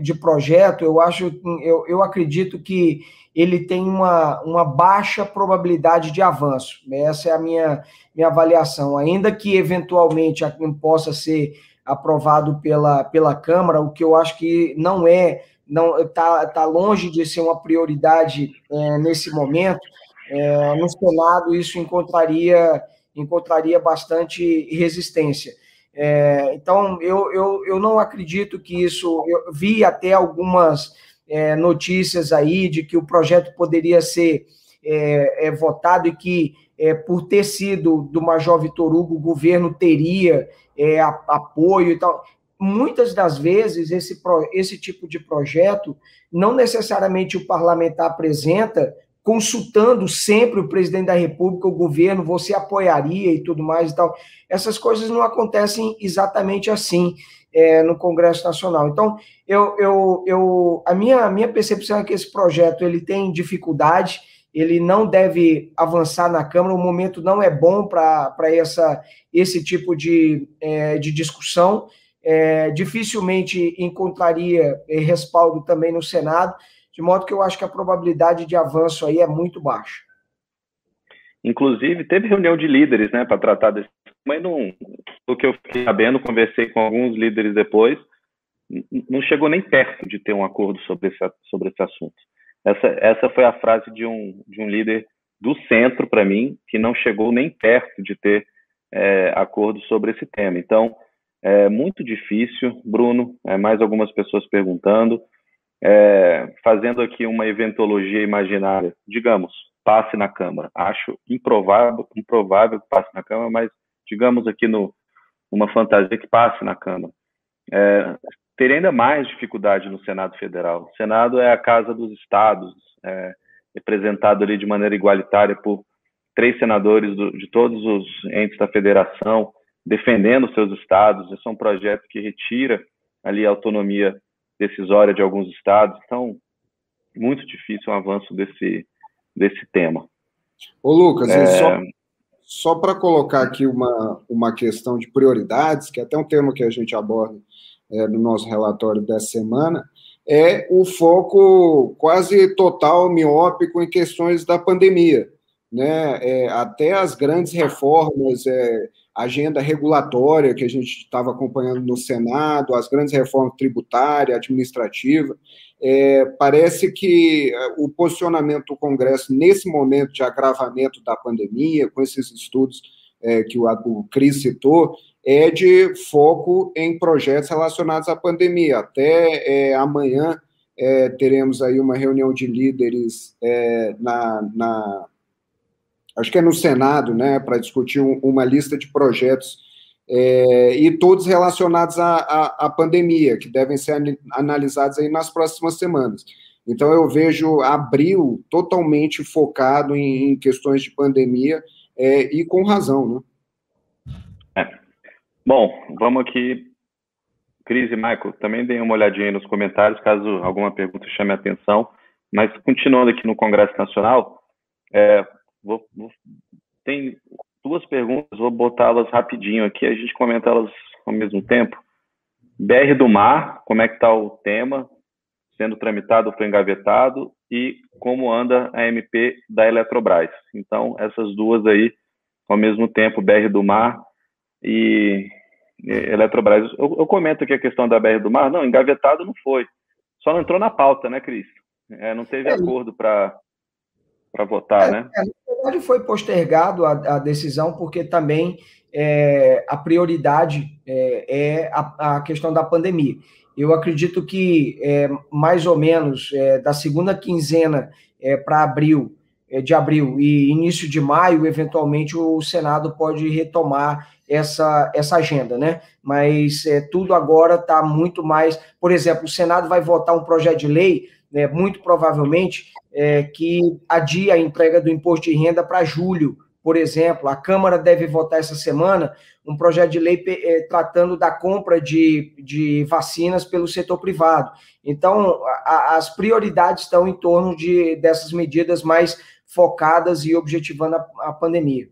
de projeto, eu acho, eu, eu acredito que ele tem uma, uma baixa probabilidade de avanço. Essa é a minha, minha avaliação. Ainda que eventualmente possa ser aprovado pela, pela Câmara, o que eu acho que não é, não está tá longe de ser uma prioridade é, nesse momento. É, no Senado isso encontraria encontraria bastante resistência. É, então, eu, eu, eu não acredito que isso. Eu vi até algumas é, notícias aí de que o projeto poderia ser é, é votado e que, é, por ter sido do Major Vitor Hugo, o governo teria é, apoio e tal. Muitas das vezes, esse, esse tipo de projeto, não necessariamente o parlamentar apresenta consultando sempre o presidente da República, o governo, você apoiaria e tudo mais e tal. Essas coisas não acontecem exatamente assim é, no Congresso Nacional. Então, eu, eu, eu, a minha, minha percepção é que esse projeto ele tem dificuldade, ele não deve avançar na Câmara, o momento não é bom para esse tipo de, é, de discussão. É, dificilmente encontraria é, respaldo também no Senado de modo que eu acho que a probabilidade de avanço aí é muito baixa. Inclusive, teve reunião de líderes, né, para tratar desse mas não, o que eu fiquei sabendo, conversei com alguns líderes depois, não chegou nem perto de ter um acordo sobre esse, sobre esse assunto. Essa, essa foi a frase de um, de um líder do centro, para mim, que não chegou nem perto de ter é, acordo sobre esse tema. Então, é muito difícil, Bruno, é, mais algumas pessoas perguntando, é, fazendo aqui uma eventologia imaginária, digamos, passe na Câmara. Acho improvável, improvável que passe na Câmara, mas digamos aqui no, uma fantasia que passe na Câmara. É, teria ainda mais dificuldade no Senado Federal. O Senado é a casa dos estados, é, representado ali de maneira igualitária por três senadores do, de todos os entes da federação, defendendo seus estados. Esse é um projeto que retira ali a autonomia decisória de alguns estados. Então, muito difícil um avanço desse, desse tema. Ô, Lucas, é... só, só para colocar aqui uma, uma questão de prioridades, que é até um tema que a gente aborda é, no nosso relatório dessa semana, é o foco quase total miópico em questões da pandemia. Né? É, até as grandes reformas, é, agenda regulatória que a gente estava acompanhando no Senado, as grandes reformas tributária, administrativa. É, parece que é, o posicionamento do Congresso nesse momento de agravamento da pandemia, com esses estudos é, que o, o Cris citou, é de foco em projetos relacionados à pandemia. Até é, amanhã é, teremos aí uma reunião de líderes é, na, na acho que é no Senado, né, para discutir um, uma lista de projetos é, e todos relacionados à, à, à, pandemia, que devem ser analisados aí nas próximas semanas. Então, eu vejo abril totalmente focado em, em questões de pandemia é, e com razão, né? É. Bom, vamos aqui. Cris e Michael, também deem uma olhadinha aí nos comentários, caso alguma pergunta chame a atenção. Mas, continuando aqui no Congresso Nacional, é, Vou, vou, tem duas perguntas, vou botá-las rapidinho aqui, a gente comenta elas ao mesmo tempo. BR do Mar, como é que está o tema sendo tramitado ou foi engavetado e como anda a MP da Eletrobras. Então, essas duas aí, ao mesmo tempo, BR do Mar e Eletrobras. Eu, eu comento aqui a questão da BR do Mar, não, engavetado não foi. Só não entrou na pauta, né, Cris? É, não teve é, acordo para votar, é, né? É, verdade, foi postergado a, a decisão, porque também é, a prioridade é, é a, a, questão da pandemia. Eu acredito que é, mais ou menos da segunda quinzena é, para abril, de abril e início de maio, eventualmente o Senado pode retomar essa, essa agenda, né? Mas tudo agora está muito mais. Por exemplo, o Senado vai votar um projeto de lei né, muito provavelmente, é, que adia a entrega do imposto de renda para julho, por exemplo. A Câmara deve votar essa semana um projeto de lei é, tratando da compra de, de vacinas pelo setor privado. Então, a, as prioridades estão em torno de, dessas medidas mais focadas e objetivando a, a pandemia.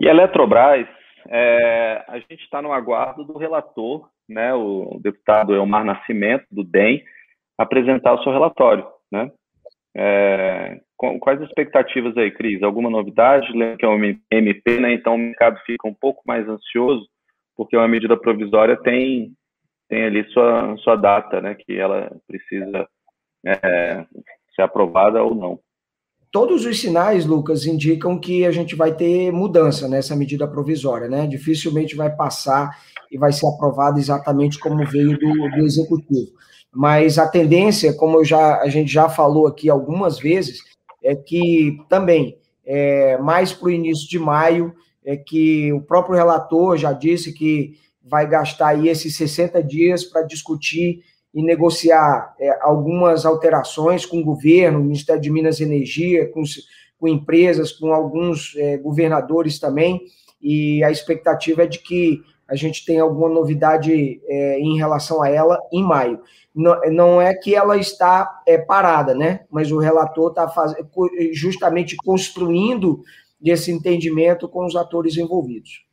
E a Eletrobras, é, a gente está no aguardo do relator né, o deputado Elmar Nascimento, do DEM, apresentar o seu relatório, né? É, quais as expectativas aí, Cris? Alguma novidade? Lembra que é um MP, né? Então o mercado fica um pouco mais ansioso, porque uma medida provisória tem, tem ali sua, sua data, né? Que ela precisa é, ser aprovada ou não. Todos os sinais, Lucas, indicam que a gente vai ter mudança nessa medida provisória, né? Dificilmente vai passar e vai ser aprovada exatamente como veio do, do executivo. Mas a tendência, como já, a gente já falou aqui algumas vezes, é que também, é, mais para o início de maio, é que o próprio relator já disse que vai gastar aí esses 60 dias para discutir e negociar é, algumas alterações com o governo, o Ministério de Minas e Energia, com, com empresas, com alguns é, governadores também, e a expectativa é de que a gente tenha alguma novidade é, em relação a ela em maio. Não, não é que ela está é, parada, né? Mas o relator está justamente construindo esse entendimento com os atores envolvidos.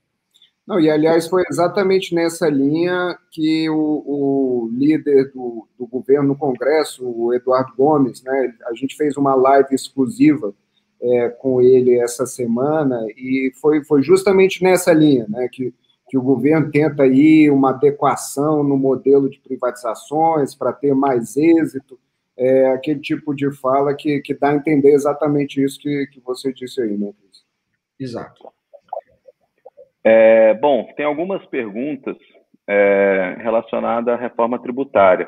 Não, e aliás, foi exatamente nessa linha que o, o líder do, do, governo no Congresso, o Eduardo Gomes, né, a gente fez uma live exclusiva é, com ele essa semana e foi, foi justamente nessa linha, né, que, que o governo tenta aí uma adequação no modelo de privatizações para ter mais êxito, é, aquele tipo de fala que, que dá a entender exatamente isso que, que você disse aí, né, Cris? Exato. É, bom, tem algumas perguntas é, relacionadas à reforma tributária.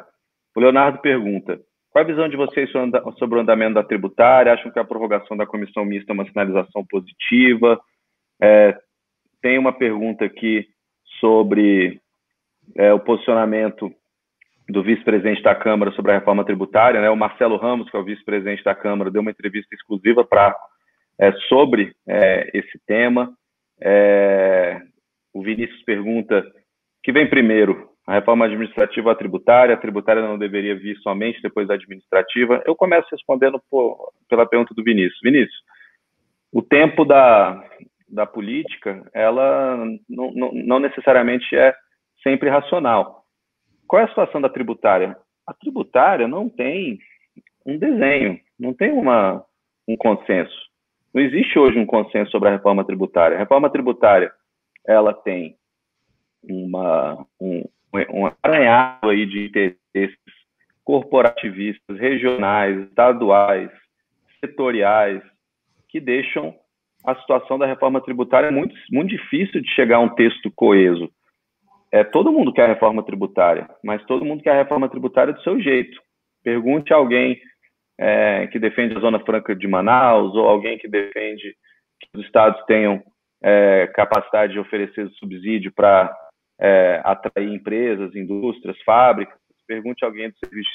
O Leonardo pergunta: qual a visão de vocês sobre o andamento da tributária? Acham que a prorrogação da comissão mista é uma sinalização positiva? É, tem uma pergunta aqui sobre é, o posicionamento do vice-presidente da Câmara sobre a reforma tributária. Né? O Marcelo Ramos, que é o vice-presidente da Câmara, deu uma entrevista exclusiva para é, sobre é, esse tema. É, o Vinícius pergunta: que vem primeiro, a reforma administrativa ou a tributária? A tributária não deveria vir somente depois da administrativa? Eu começo respondendo por, pela pergunta do Vinícius. Vinícius, o tempo da, da política, ela não, não, não necessariamente é sempre racional. Qual é a situação da tributária? A tributária não tem um desenho, não tem uma, um consenso. Não existe hoje um consenso sobre a reforma tributária. A reforma tributária, ela tem uma, um, um arranhado aí de interesses corporativistas, regionais, estaduais, setoriais, que deixam a situação da reforma tributária muito, muito difícil de chegar a um texto coeso. É, todo mundo quer a reforma tributária, mas todo mundo quer a reforma tributária do seu jeito. Pergunte a alguém é, que defende a Zona Franca de Manaus, ou alguém que defende que os estados tenham é, capacidade de oferecer subsídio para é, atrair empresas, indústrias, fábricas. Pergunte a alguém do, serviço,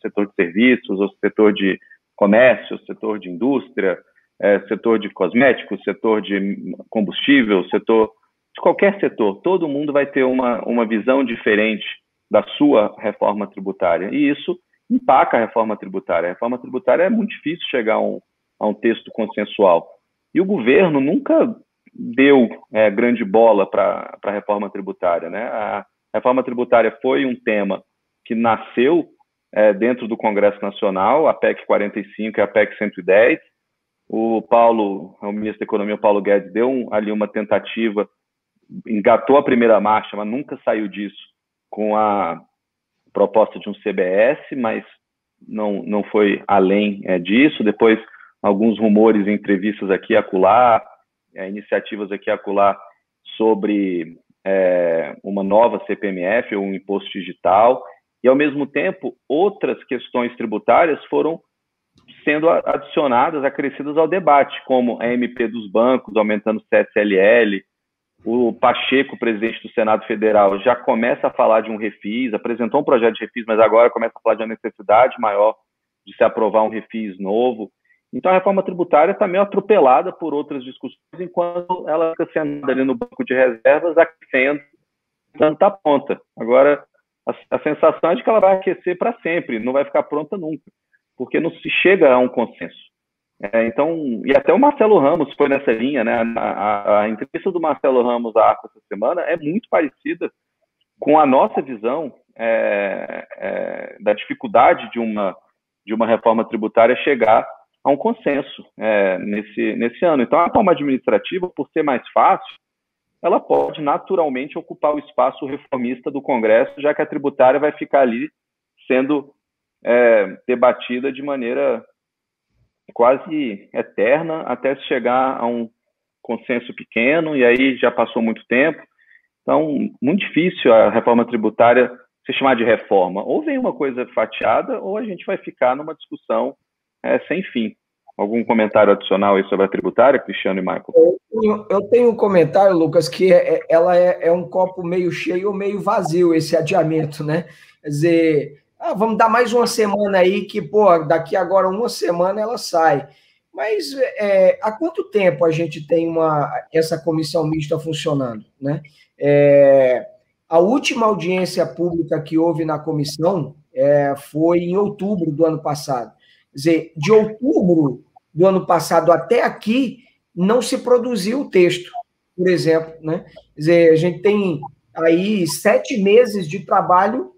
setor de serviços, ou setor de comércio, setor de indústria, é, setor de cosméticos, setor de combustível, setor de qualquer setor. Todo mundo vai ter uma, uma visão diferente da sua reforma tributária. E isso empaca a reforma tributária. A reforma tributária é muito difícil chegar a um, a um texto consensual. E o governo nunca deu é, grande bola para a reforma tributária. Né? A reforma tributária foi um tema que nasceu é, dentro do Congresso Nacional, a PEC 45 e a PEC 110. O Paulo, o ministro da Economia, Paulo Guedes, deu um, ali uma tentativa, engatou a primeira marcha, mas nunca saiu disso com a proposta de um CBS, mas não, não foi além é, disso. Depois, alguns rumores em entrevistas aqui acolá, é, iniciativas aqui acolá sobre é, uma nova CPMF ou um imposto digital. E, ao mesmo tempo, outras questões tributárias foram sendo adicionadas, acrescidas ao debate, como a MP dos bancos, aumentando o CSLL, o Pacheco, presidente do Senado Federal, já começa a falar de um refis, apresentou um projeto de refis, mas agora começa a falar de uma necessidade maior de se aprovar um refis novo. Então a reforma tributária está meio atropelada por outras discussões, enquanto ela fica sendo ali no banco de reservas, aquecendo, tanta ponta. Agora, a, a sensação é de que ela vai aquecer para sempre, não vai ficar pronta nunca, porque não se chega a um consenso. É, então, e até o Marcelo Ramos foi nessa linha, né? A, a, entrevista do Marcelo Ramos à Arco essa semana é muito parecida com a nossa visão é, é, da dificuldade de uma, de uma reforma tributária chegar a um consenso é, nesse, nesse ano. Então, a reforma administrativa, por ser mais fácil, ela pode naturalmente ocupar o espaço reformista do Congresso, já que a tributária vai ficar ali sendo é, debatida de maneira quase eterna até chegar a um consenso pequeno, e aí já passou muito tempo. Então, muito difícil a reforma tributária se chamar de reforma. Ou vem uma coisa fatiada, ou a gente vai ficar numa discussão é, sem fim. Algum comentário adicional aí sobre a tributária, Cristiano e Michael? Eu tenho, eu tenho um comentário, Lucas, que é, é, ela é, é, um copo meio cheio ou meio vazio, esse adiamento, né? Quer dizer, ah, vamos dar mais uma semana aí, que, pô, daqui agora uma semana ela sai. Mas é, há quanto tempo a gente tem uma, essa comissão mista funcionando? Né? É, a última audiência pública que houve na comissão é, foi em outubro do ano passado. Quer dizer, de outubro do ano passado até aqui, não se produziu o texto, por exemplo. Né? Quer dizer, a gente tem aí sete meses de trabalho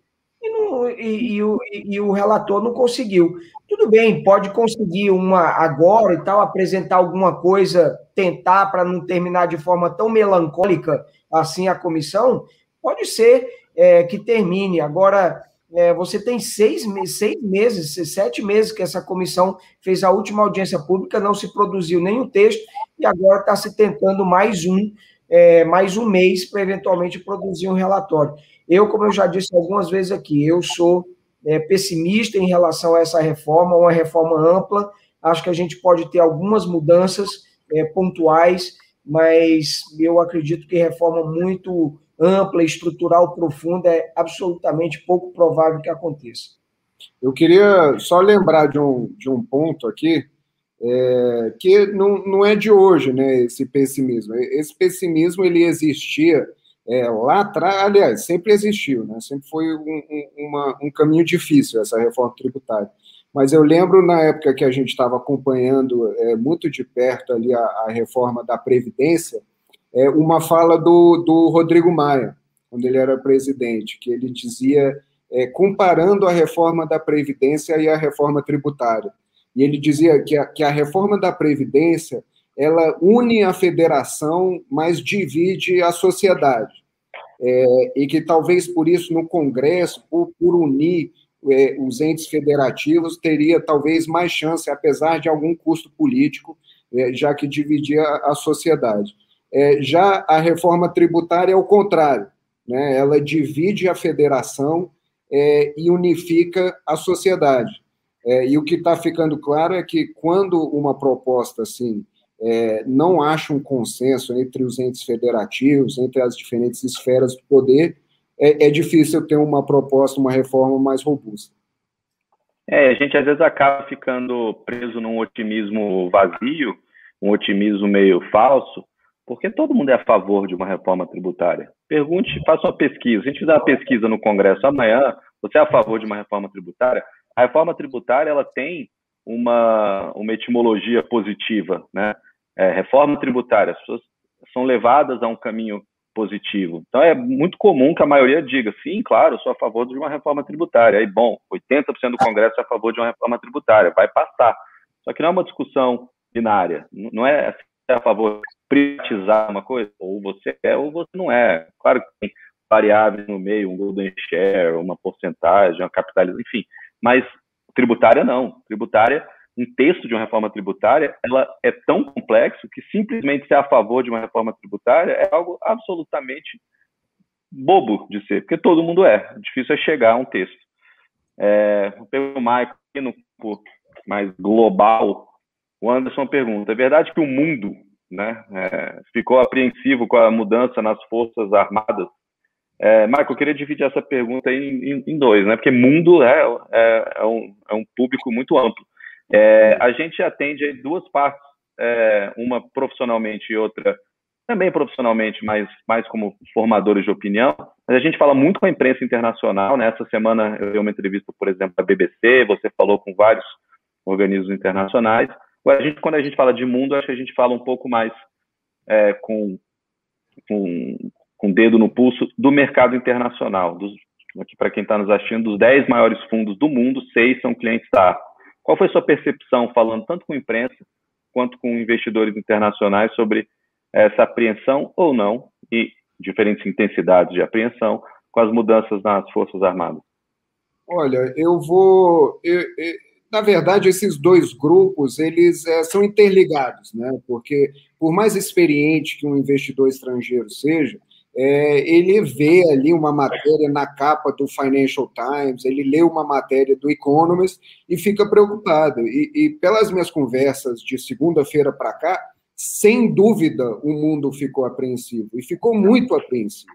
e, e, o, e, o, relator não conseguiu. Tudo bem, pode conseguir uma agora e tal, apresentar alguma coisa, tentar para não terminar de forma tão melancólica assim a comissão, pode ser é, que termine. Agora, é, você tem seis, seis meses, sete meses que essa comissão fez a última audiência pública, não se produziu nenhum texto, e agora está se tentando mais um, é, mais um mês para eventualmente produzir um relatório. Eu, como eu já disse algumas vezes aqui, eu sou é, pessimista em relação a essa reforma, uma reforma ampla. Acho que a gente pode ter algumas mudanças é, pontuais, mas eu acredito que reforma muito ampla, estrutural, profunda é absolutamente pouco provável que aconteça. Eu queria só lembrar de um, de um ponto aqui, é, que não, não é de hoje, né, esse pessimismo. Esse pessimismo, ele existia é, lá atrás, aliás, sempre existiu, né? sempre foi um, um, uma, um caminho difícil essa reforma tributária. Mas eu lembro na época que a gente estava acompanhando é, muito de perto ali a, a reforma da Previdência, é, uma fala do, do Rodrigo Maia, quando ele era presidente, que ele dizia, é, comparando a reforma da Previdência e a reforma tributária. E ele dizia que a, que a reforma da Previdência ela une a federação, mas divide a sociedade. É, e que talvez por isso no Congresso, por, por unir é, os entes federativos, teria talvez mais chance, apesar de algum custo político, é, já que dividia a sociedade. É, já a reforma tributária é o contrário, né? ela divide a federação é, e unifica a sociedade. É, e o que está ficando claro é que quando uma proposta assim é, não acha um consenso entre os entes federativos, entre as diferentes esferas do poder, é, é, difícil ter uma proposta, uma reforma mais robusta. É, a gente às vezes acaba ficando preso num otimismo vazio, um otimismo meio falso, porque todo mundo é a favor de uma reforma tributária. Pergunte, faça uma pesquisa. Se a gente fizer uma pesquisa no Congresso amanhã, você é a favor de uma reforma tributária? A reforma tributária ela tem uma, uma etimologia positiva, né? É, reforma tributária, as pessoas são levadas a um caminho positivo. Então é muito comum que a maioria diga, sim, claro, sou a favor de uma reforma tributária. Aí, bom, 80% do Congresso é a favor de uma reforma tributária, vai passar. Só que não é uma discussão binária, não é se é a favor de privatizar uma coisa, ou você é ou você não é. Claro que tem variáveis no meio, um golden share, uma porcentagem, uma capitalização, enfim, mas Tributária não. Tributária, um texto de uma reforma tributária, ela é tão complexo que simplesmente ser a favor de uma reforma tributária é algo absolutamente bobo de ser, porque todo mundo é. Difícil é chegar a um texto. É, o Michael, no mais global, o Anderson pergunta: é verdade que o mundo né, é, ficou apreensivo com a mudança nas Forças Armadas é, Marco, eu queria dividir essa pergunta em, em, em dois, né? Porque mundo é, é, é, um, é um público muito amplo. É, a gente atende duas partes, é, uma profissionalmente e outra também profissionalmente, mas mais como formadores de opinião. Mas a gente fala muito com a imprensa internacional. Né? Essa semana eu dei uma entrevista, por exemplo, da BBC, você falou com vários organismos internacionais. A gente, quando a gente fala de mundo, acho que a gente fala um pouco mais é, com, com, com o dedo no pulso do mercado internacional. Dos, aqui para quem está nos assistindo, dos 10 maiores fundos do mundo, seis são clientes da Arco. Qual foi sua percepção, falando tanto com imprensa quanto com investidores internacionais, sobre essa apreensão ou não, e diferentes intensidades de apreensão, com as mudanças nas Forças Armadas? Olha, eu vou. Eu, eu, na verdade, esses dois grupos eles é, são interligados, né? Porque por mais experiente que um investidor estrangeiro seja, é, ele vê ali uma matéria na capa do Financial Times, ele lê uma matéria do Economist e fica preocupado. E, e pelas minhas conversas de segunda-feira para cá, sem dúvida o mundo ficou apreensivo e ficou muito apreensivo.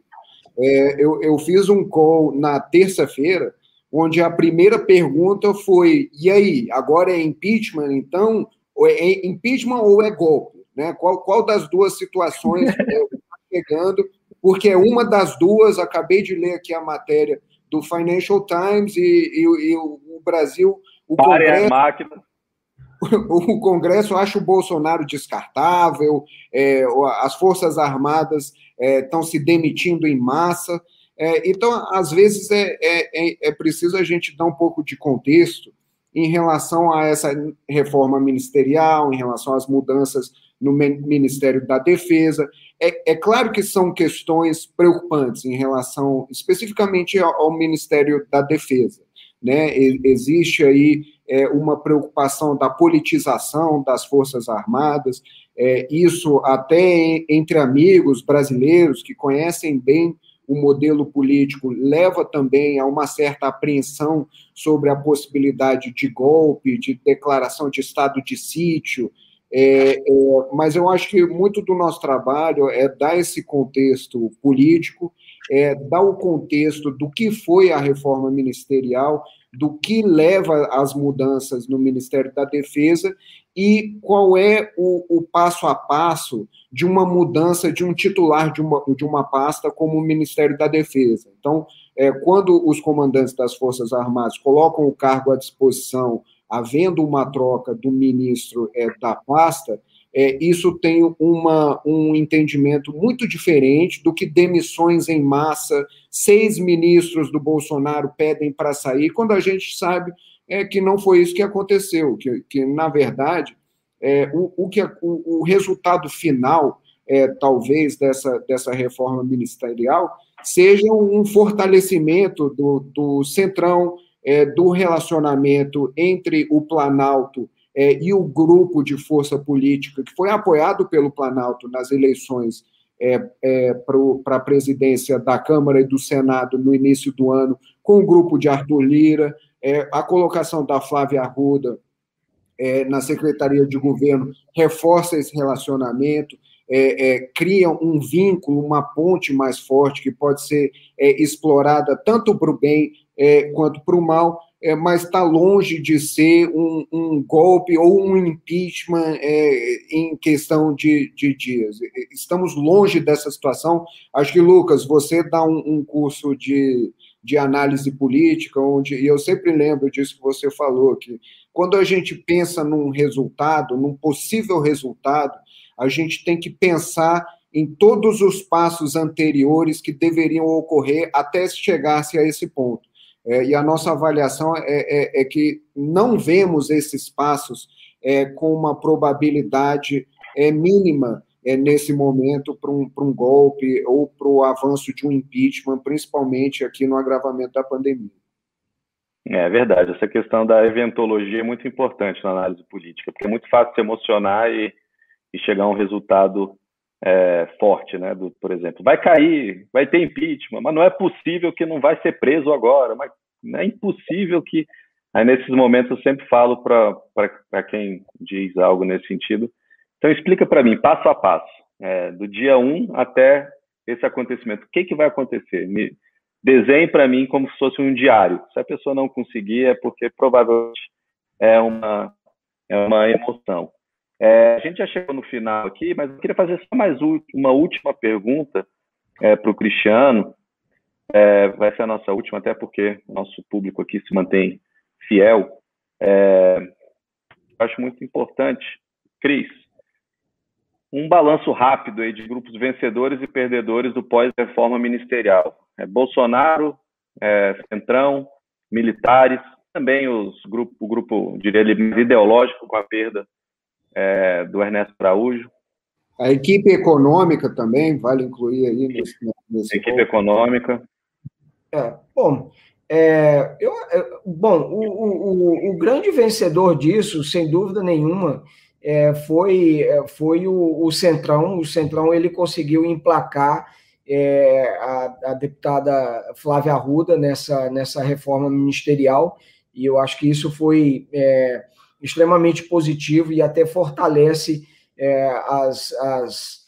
É, eu, eu fiz um call na terça-feira, onde a primeira pergunta foi: e aí, agora é impeachment, então? Ou é impeachment ou é golpe? Né? Qual, qual das duas situações está pegando? Porque é uma das duas, acabei de ler aqui a matéria do Financial Times e, e, e o, Brasil. O Pare Congresso, a máquina. O Congresso acha o Bolsonaro descartável, é, as Forças Armadas estão é, se demitindo em massa. É, então, às vezes, é, é, é, é preciso a gente dar um pouco de contexto em relação a essa reforma ministerial, em relação às mudanças no Ministério da Defesa. É, é, claro que são questões preocupantes em relação especificamente ao, ao Ministério da Defesa. Né? Existe aí é, uma preocupação da politização das Forças Armadas, é, isso até entre amigos brasileiros que conhecem bem o modelo político leva também a uma certa apreensão sobre a possibilidade de golpe, de declaração de estado de sítio, é, é, mas eu acho que muito do nosso trabalho é dar esse contexto político, é dar o contexto do que foi a reforma ministerial, do que leva às mudanças no Ministério da Defesa e qual é o, o passo a passo de uma mudança de um titular de uma, de uma pasta como o Ministério da Defesa. Então, é, quando os comandantes das Forças Armadas colocam o cargo à disposição havendo uma troca do ministro é, da pasta, é, isso tem uma, um entendimento muito diferente do que demissões em massa, seis ministros do Bolsonaro pedem para sair, quando a gente sabe é, que não foi isso que aconteceu, que, que na verdade, é, o, o, que, o, o resultado final, é, talvez, dessa, dessa reforma ministerial, seja um fortalecimento do, do centrão, é, do relacionamento entre o Planalto é, e o grupo de força política que foi apoiado pelo Planalto nas eleições é, é para a presidência da Câmara e do Senado no início do ano, com o grupo de Arthur Lira, é, a colocação da Flávia Arruda é, na Secretaria de Governo reforça esse relacionamento, é, é, cria um vínculo, uma ponte mais forte que pode ser é, explorada tanto para o bem é, quanto para o mal, é, mas está longe de ser um, um, golpe ou um impeachment é, em questão de, de, dias. Estamos longe dessa situação. Acho que, Lucas, você dá um, um curso de, de análise política, onde, e eu sempre lembro disso que você falou, que quando a gente pensa num resultado, num possível resultado, a gente tem que pensar em todos os passos anteriores que deveriam ocorrer até chegar-se a esse ponto. É, e a nossa avaliação é, é, é, que não vemos esses passos é, com uma probabilidade é, mínima nesse momento para um, um golpe ou para o avanço de um impeachment, principalmente aqui no agravamento da pandemia. É verdade, essa questão da eventologia é muito importante na análise política, porque é muito fácil se emocionar e, e chegar a um resultado é, forte, né? Do, por exemplo, vai cair, vai ter impeachment, mas não é possível que não vai ser preso agora, mas é impossível que. Aí nesses momentos eu sempre falo para quem diz algo nesse sentido. Então explica para mim, passo a passo, é, do dia 1 até esse acontecimento. O que, que vai acontecer? Me, desenhe para mim como se fosse um diário. Se a pessoa não conseguir, é porque provavelmente é uma, é uma emoção. É, a gente já chegou no final aqui, mas eu queria fazer só mais uma última pergunta é, para o Cristiano. É, vai ser a nossa última, até porque o nosso público aqui se mantém fiel. É, acho muito importante. Cris, um balanço rápido aí de grupos vencedores e perdedores do pós-reforma ministerial. É Bolsonaro, é, Centrão, militares, também os grupo, o grupo, diria ideológico com a perda é, do Ernesto Araújo. A equipe econômica também vale incluir aí nesse, nesse equipe econômica. É, bom, é, eu, é, bom o, o, o, grande vencedor disso, sem dúvida nenhuma, é, foi, é, foi o, o, Centrão. O Centrão ele conseguiu emplacar é, a, a, deputada Flávia Arruda nessa, nessa reforma ministerial, e eu acho que isso foi extremamente positivo e até fortalece as, as,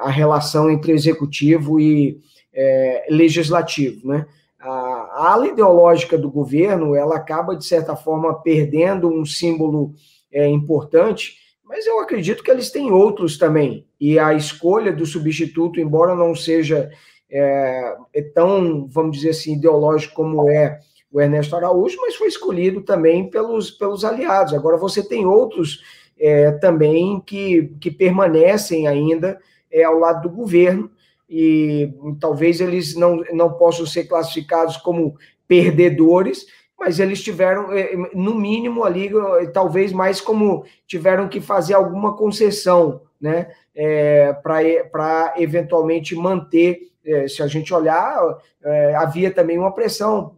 a relação entre executivo e é, legislativo. Né? A, ala ideológica do governo ela acaba, de certa forma, perdendo um símbolo é, importante, mas eu acredito que eles têm outros também. E a escolha do substituto, embora não seja é, é tão, vamos dizer assim, ideológico como é o Ernesto Araújo, mas foi escolhido também pelos, pelos aliados. Agora você tem outros é, também que, que permanecem ainda é, ao lado do governo, e talvez eles não, não possam ser classificados como perdedores, mas eles tiveram, é, no mínimo ali, talvez mais como tiveram que fazer alguma concessão, né, é, para eventualmente manter é, se a gente olhar, é, havia também uma pressão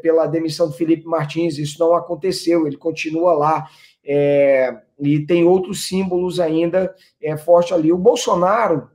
pela demissão do Felipe Martins, isso não aconteceu, ele continua lá. É, e tem outros símbolos ainda é, forte ali. O Bolsonaro,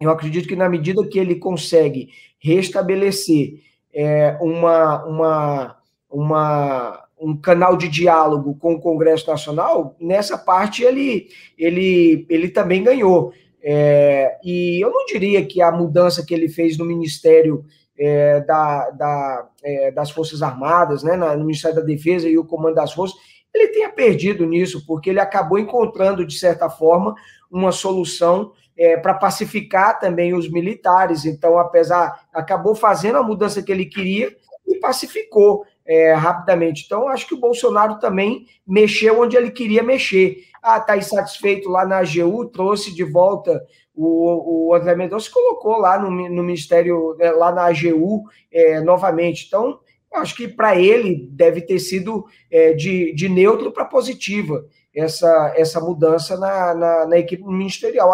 eu acredito que na medida que ele consegue restabelecer é, uma, uma, uma, um canal de diálogo com o Congresso Nacional, nessa parte ele, ele, ele também ganhou. É, e eu não diria que a mudança que ele fez no Ministério é, da, da, é, das Forças Armadas, né, no Ministério da Defesa e o Comando das Forças, ele tenha perdido nisso, porque ele acabou encontrando, de certa forma, uma solução é, para pacificar também os militares. Então, apesar, acabou fazendo a mudança que ele queria e pacificou é, rapidamente. Então, acho que o Bolsonaro também mexeu onde ele queria mexer. Ah, está insatisfeito lá na AGU, trouxe de volta o, o André Mendonça, colocou lá no, no Ministério, né, lá na AGU é, novamente. Então, acho que para ele deve ter sido é, de, de neutro para positiva essa, essa mudança na, na, na, equipe ministerial.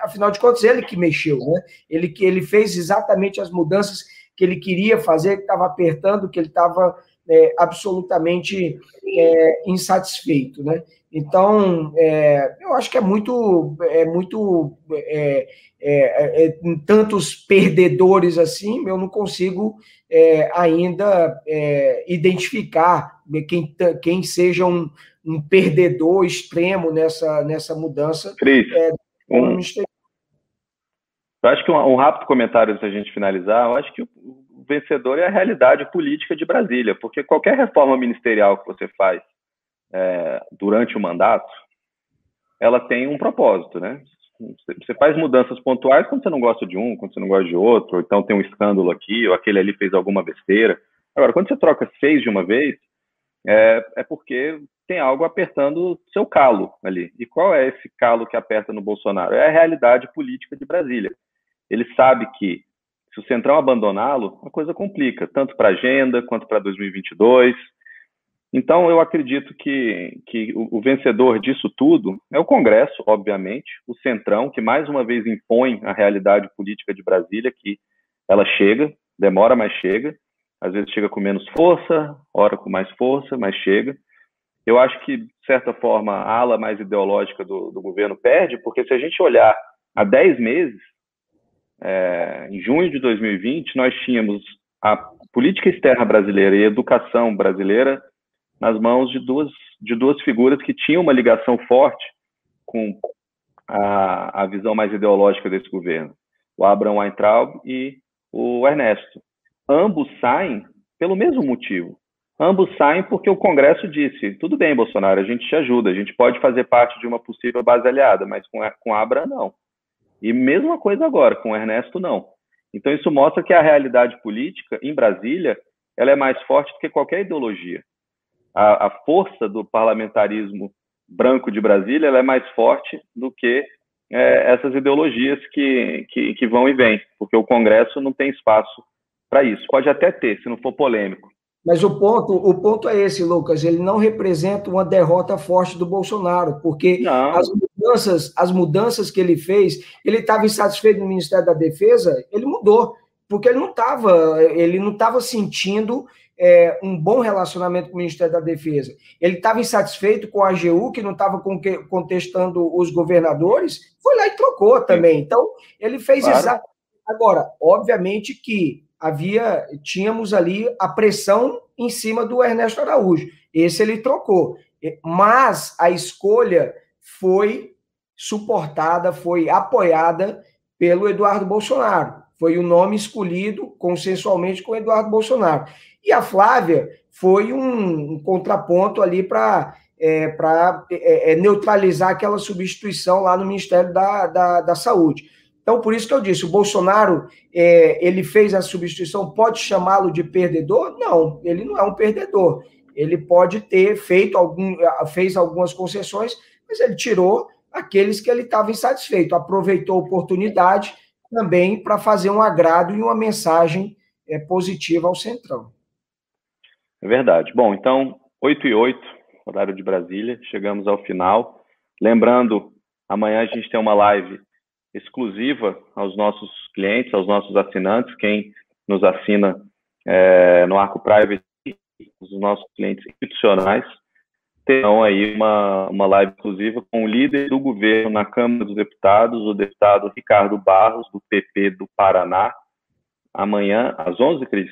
Afinal de contas, ele que mexeu, né? Ele que ele fez exatamente as mudanças que ele queria fazer, que estava apertando, que ele estava é, absolutamente é, insatisfeito, né? Então, é, eu acho que é muito, é muito, é, é, é tantos perdedores assim, eu não consigo ainda identificar quem, quem seja um, um, perdedor extremo nessa, nessa mudança. Cris, um, eu acho que um, um rápido comentário antes da gente finalizar, eu acho que o vencedor é a realidade política de Brasília, porque qualquer reforma ministerial que você faz é, durante o mandato, ela tem um propósito, né? Você faz mudanças pontuais quando você não gosta de um, quando você não gosta de outro, ou então tem um escândalo aqui, ou aquele ali fez alguma besteira. Agora, quando você troca seis de uma vez, é, é porque tem algo apertando seu calo ali. E qual é esse calo que aperta no Bolsonaro? É a realidade política de Brasília. Ele sabe que se o Centrão abandoná-lo, a coisa complica, tanto para a agenda quanto para 2022. Então, eu acredito que, que o, o, vencedor disso tudo é o Congresso, obviamente, o Centrão, que mais uma vez impõe a realidade política de Brasília, que ela chega, demora, mas chega. Às vezes chega com menos força, hora com mais força, mas chega. Eu acho que, de certa forma, a ala mais ideológica do, do governo perde, porque se a gente olhar há 10 meses, é, em junho de 2020, nós tínhamos a política externa brasileira e a educação brasileira nas mãos de duas, de duas figuras que tinham uma ligação forte com a, a visão mais ideológica desse governo, o Abraham Weintraub e o Ernesto. Ambos saem pelo mesmo motivo. Ambos saem porque o Congresso disse: tudo bem, Bolsonaro, a gente te ajuda, a gente pode fazer parte de uma possível base aliada, mas com, com Abraham não. E mesma coisa agora, com Ernesto, não. Então, isso mostra que a realidade política em Brasília ela é mais forte do que qualquer ideologia. A, a força do parlamentarismo branco de Brasília ela é mais forte do que é, essas ideologias que, que, que vão e vêm, porque o Congresso não tem espaço para isso. Pode até ter, se não for polêmico. Mas o ponto, o ponto é esse, Lucas. Ele não representa uma derrota forte do Bolsonaro, porque as mudanças, as mudanças que ele fez, ele estava insatisfeito no Ministério da Defesa, ele mudou, porque ele não estava, ele não estava sentindo é, um bom relacionamento com o Ministério da Defesa. Ele estava insatisfeito com a AGU, que não estava contestando os governadores, foi lá e trocou também. Então, ele fez claro. exato. Agora, obviamente que havia, tínhamos ali a pressão em cima do Ernesto Araújo. Esse ele trocou. Mas a escolha foi suportada, foi apoiada pelo Eduardo Bolsonaro. Foi o nome escolhido consensualmente com o Eduardo Bolsonaro. E a Flávia foi um, um contraponto ali para é, é, é, neutralizar aquela substituição lá no Ministério da, da, da, Saúde. Então, por isso que eu disse, o Bolsonaro, é, ele fez a substituição, pode chamá-lo de perdedor? Não, ele não é um perdedor. Ele pode ter feito algum, fez algumas concessões, mas ele tirou aqueles que ele estava insatisfeito, aproveitou a oportunidade também para fazer um agrado e uma mensagem é, positiva ao Centrão. É verdade. Bom, então, 8 e 8, horário de Brasília, chegamos ao final. Lembrando, amanhã a gente tem uma live exclusiva aos nossos clientes, aos nossos assinantes, quem nos assina é, no Arco Private, os nossos clientes institucionais, terão aí uma, uma live exclusiva com o líder do governo na Câmara dos Deputados, o deputado Ricardo Barros, do PP do Paraná, amanhã às 11, Cris?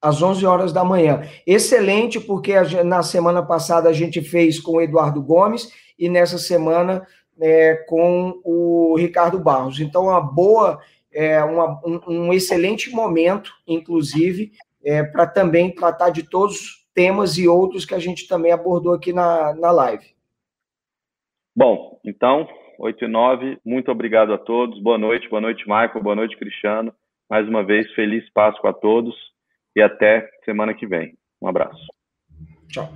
às 11 horas da manhã. Excelente, porque na semana passada a gente fez com o Eduardo Gomes e nessa semana é, com o Ricardo Barros. Então, uma boa, é, uma, um, um, excelente momento, inclusive, é, para também tratar de todos os temas e outros que a gente também abordou aqui na, na live. Bom, então, 8 e 9, muito obrigado a todos. Boa noite, boa noite, Michael, boa noite, Cristiano. Mais uma vez, feliz Páscoa a todos e até semana que vem. Um abraço. Tchau.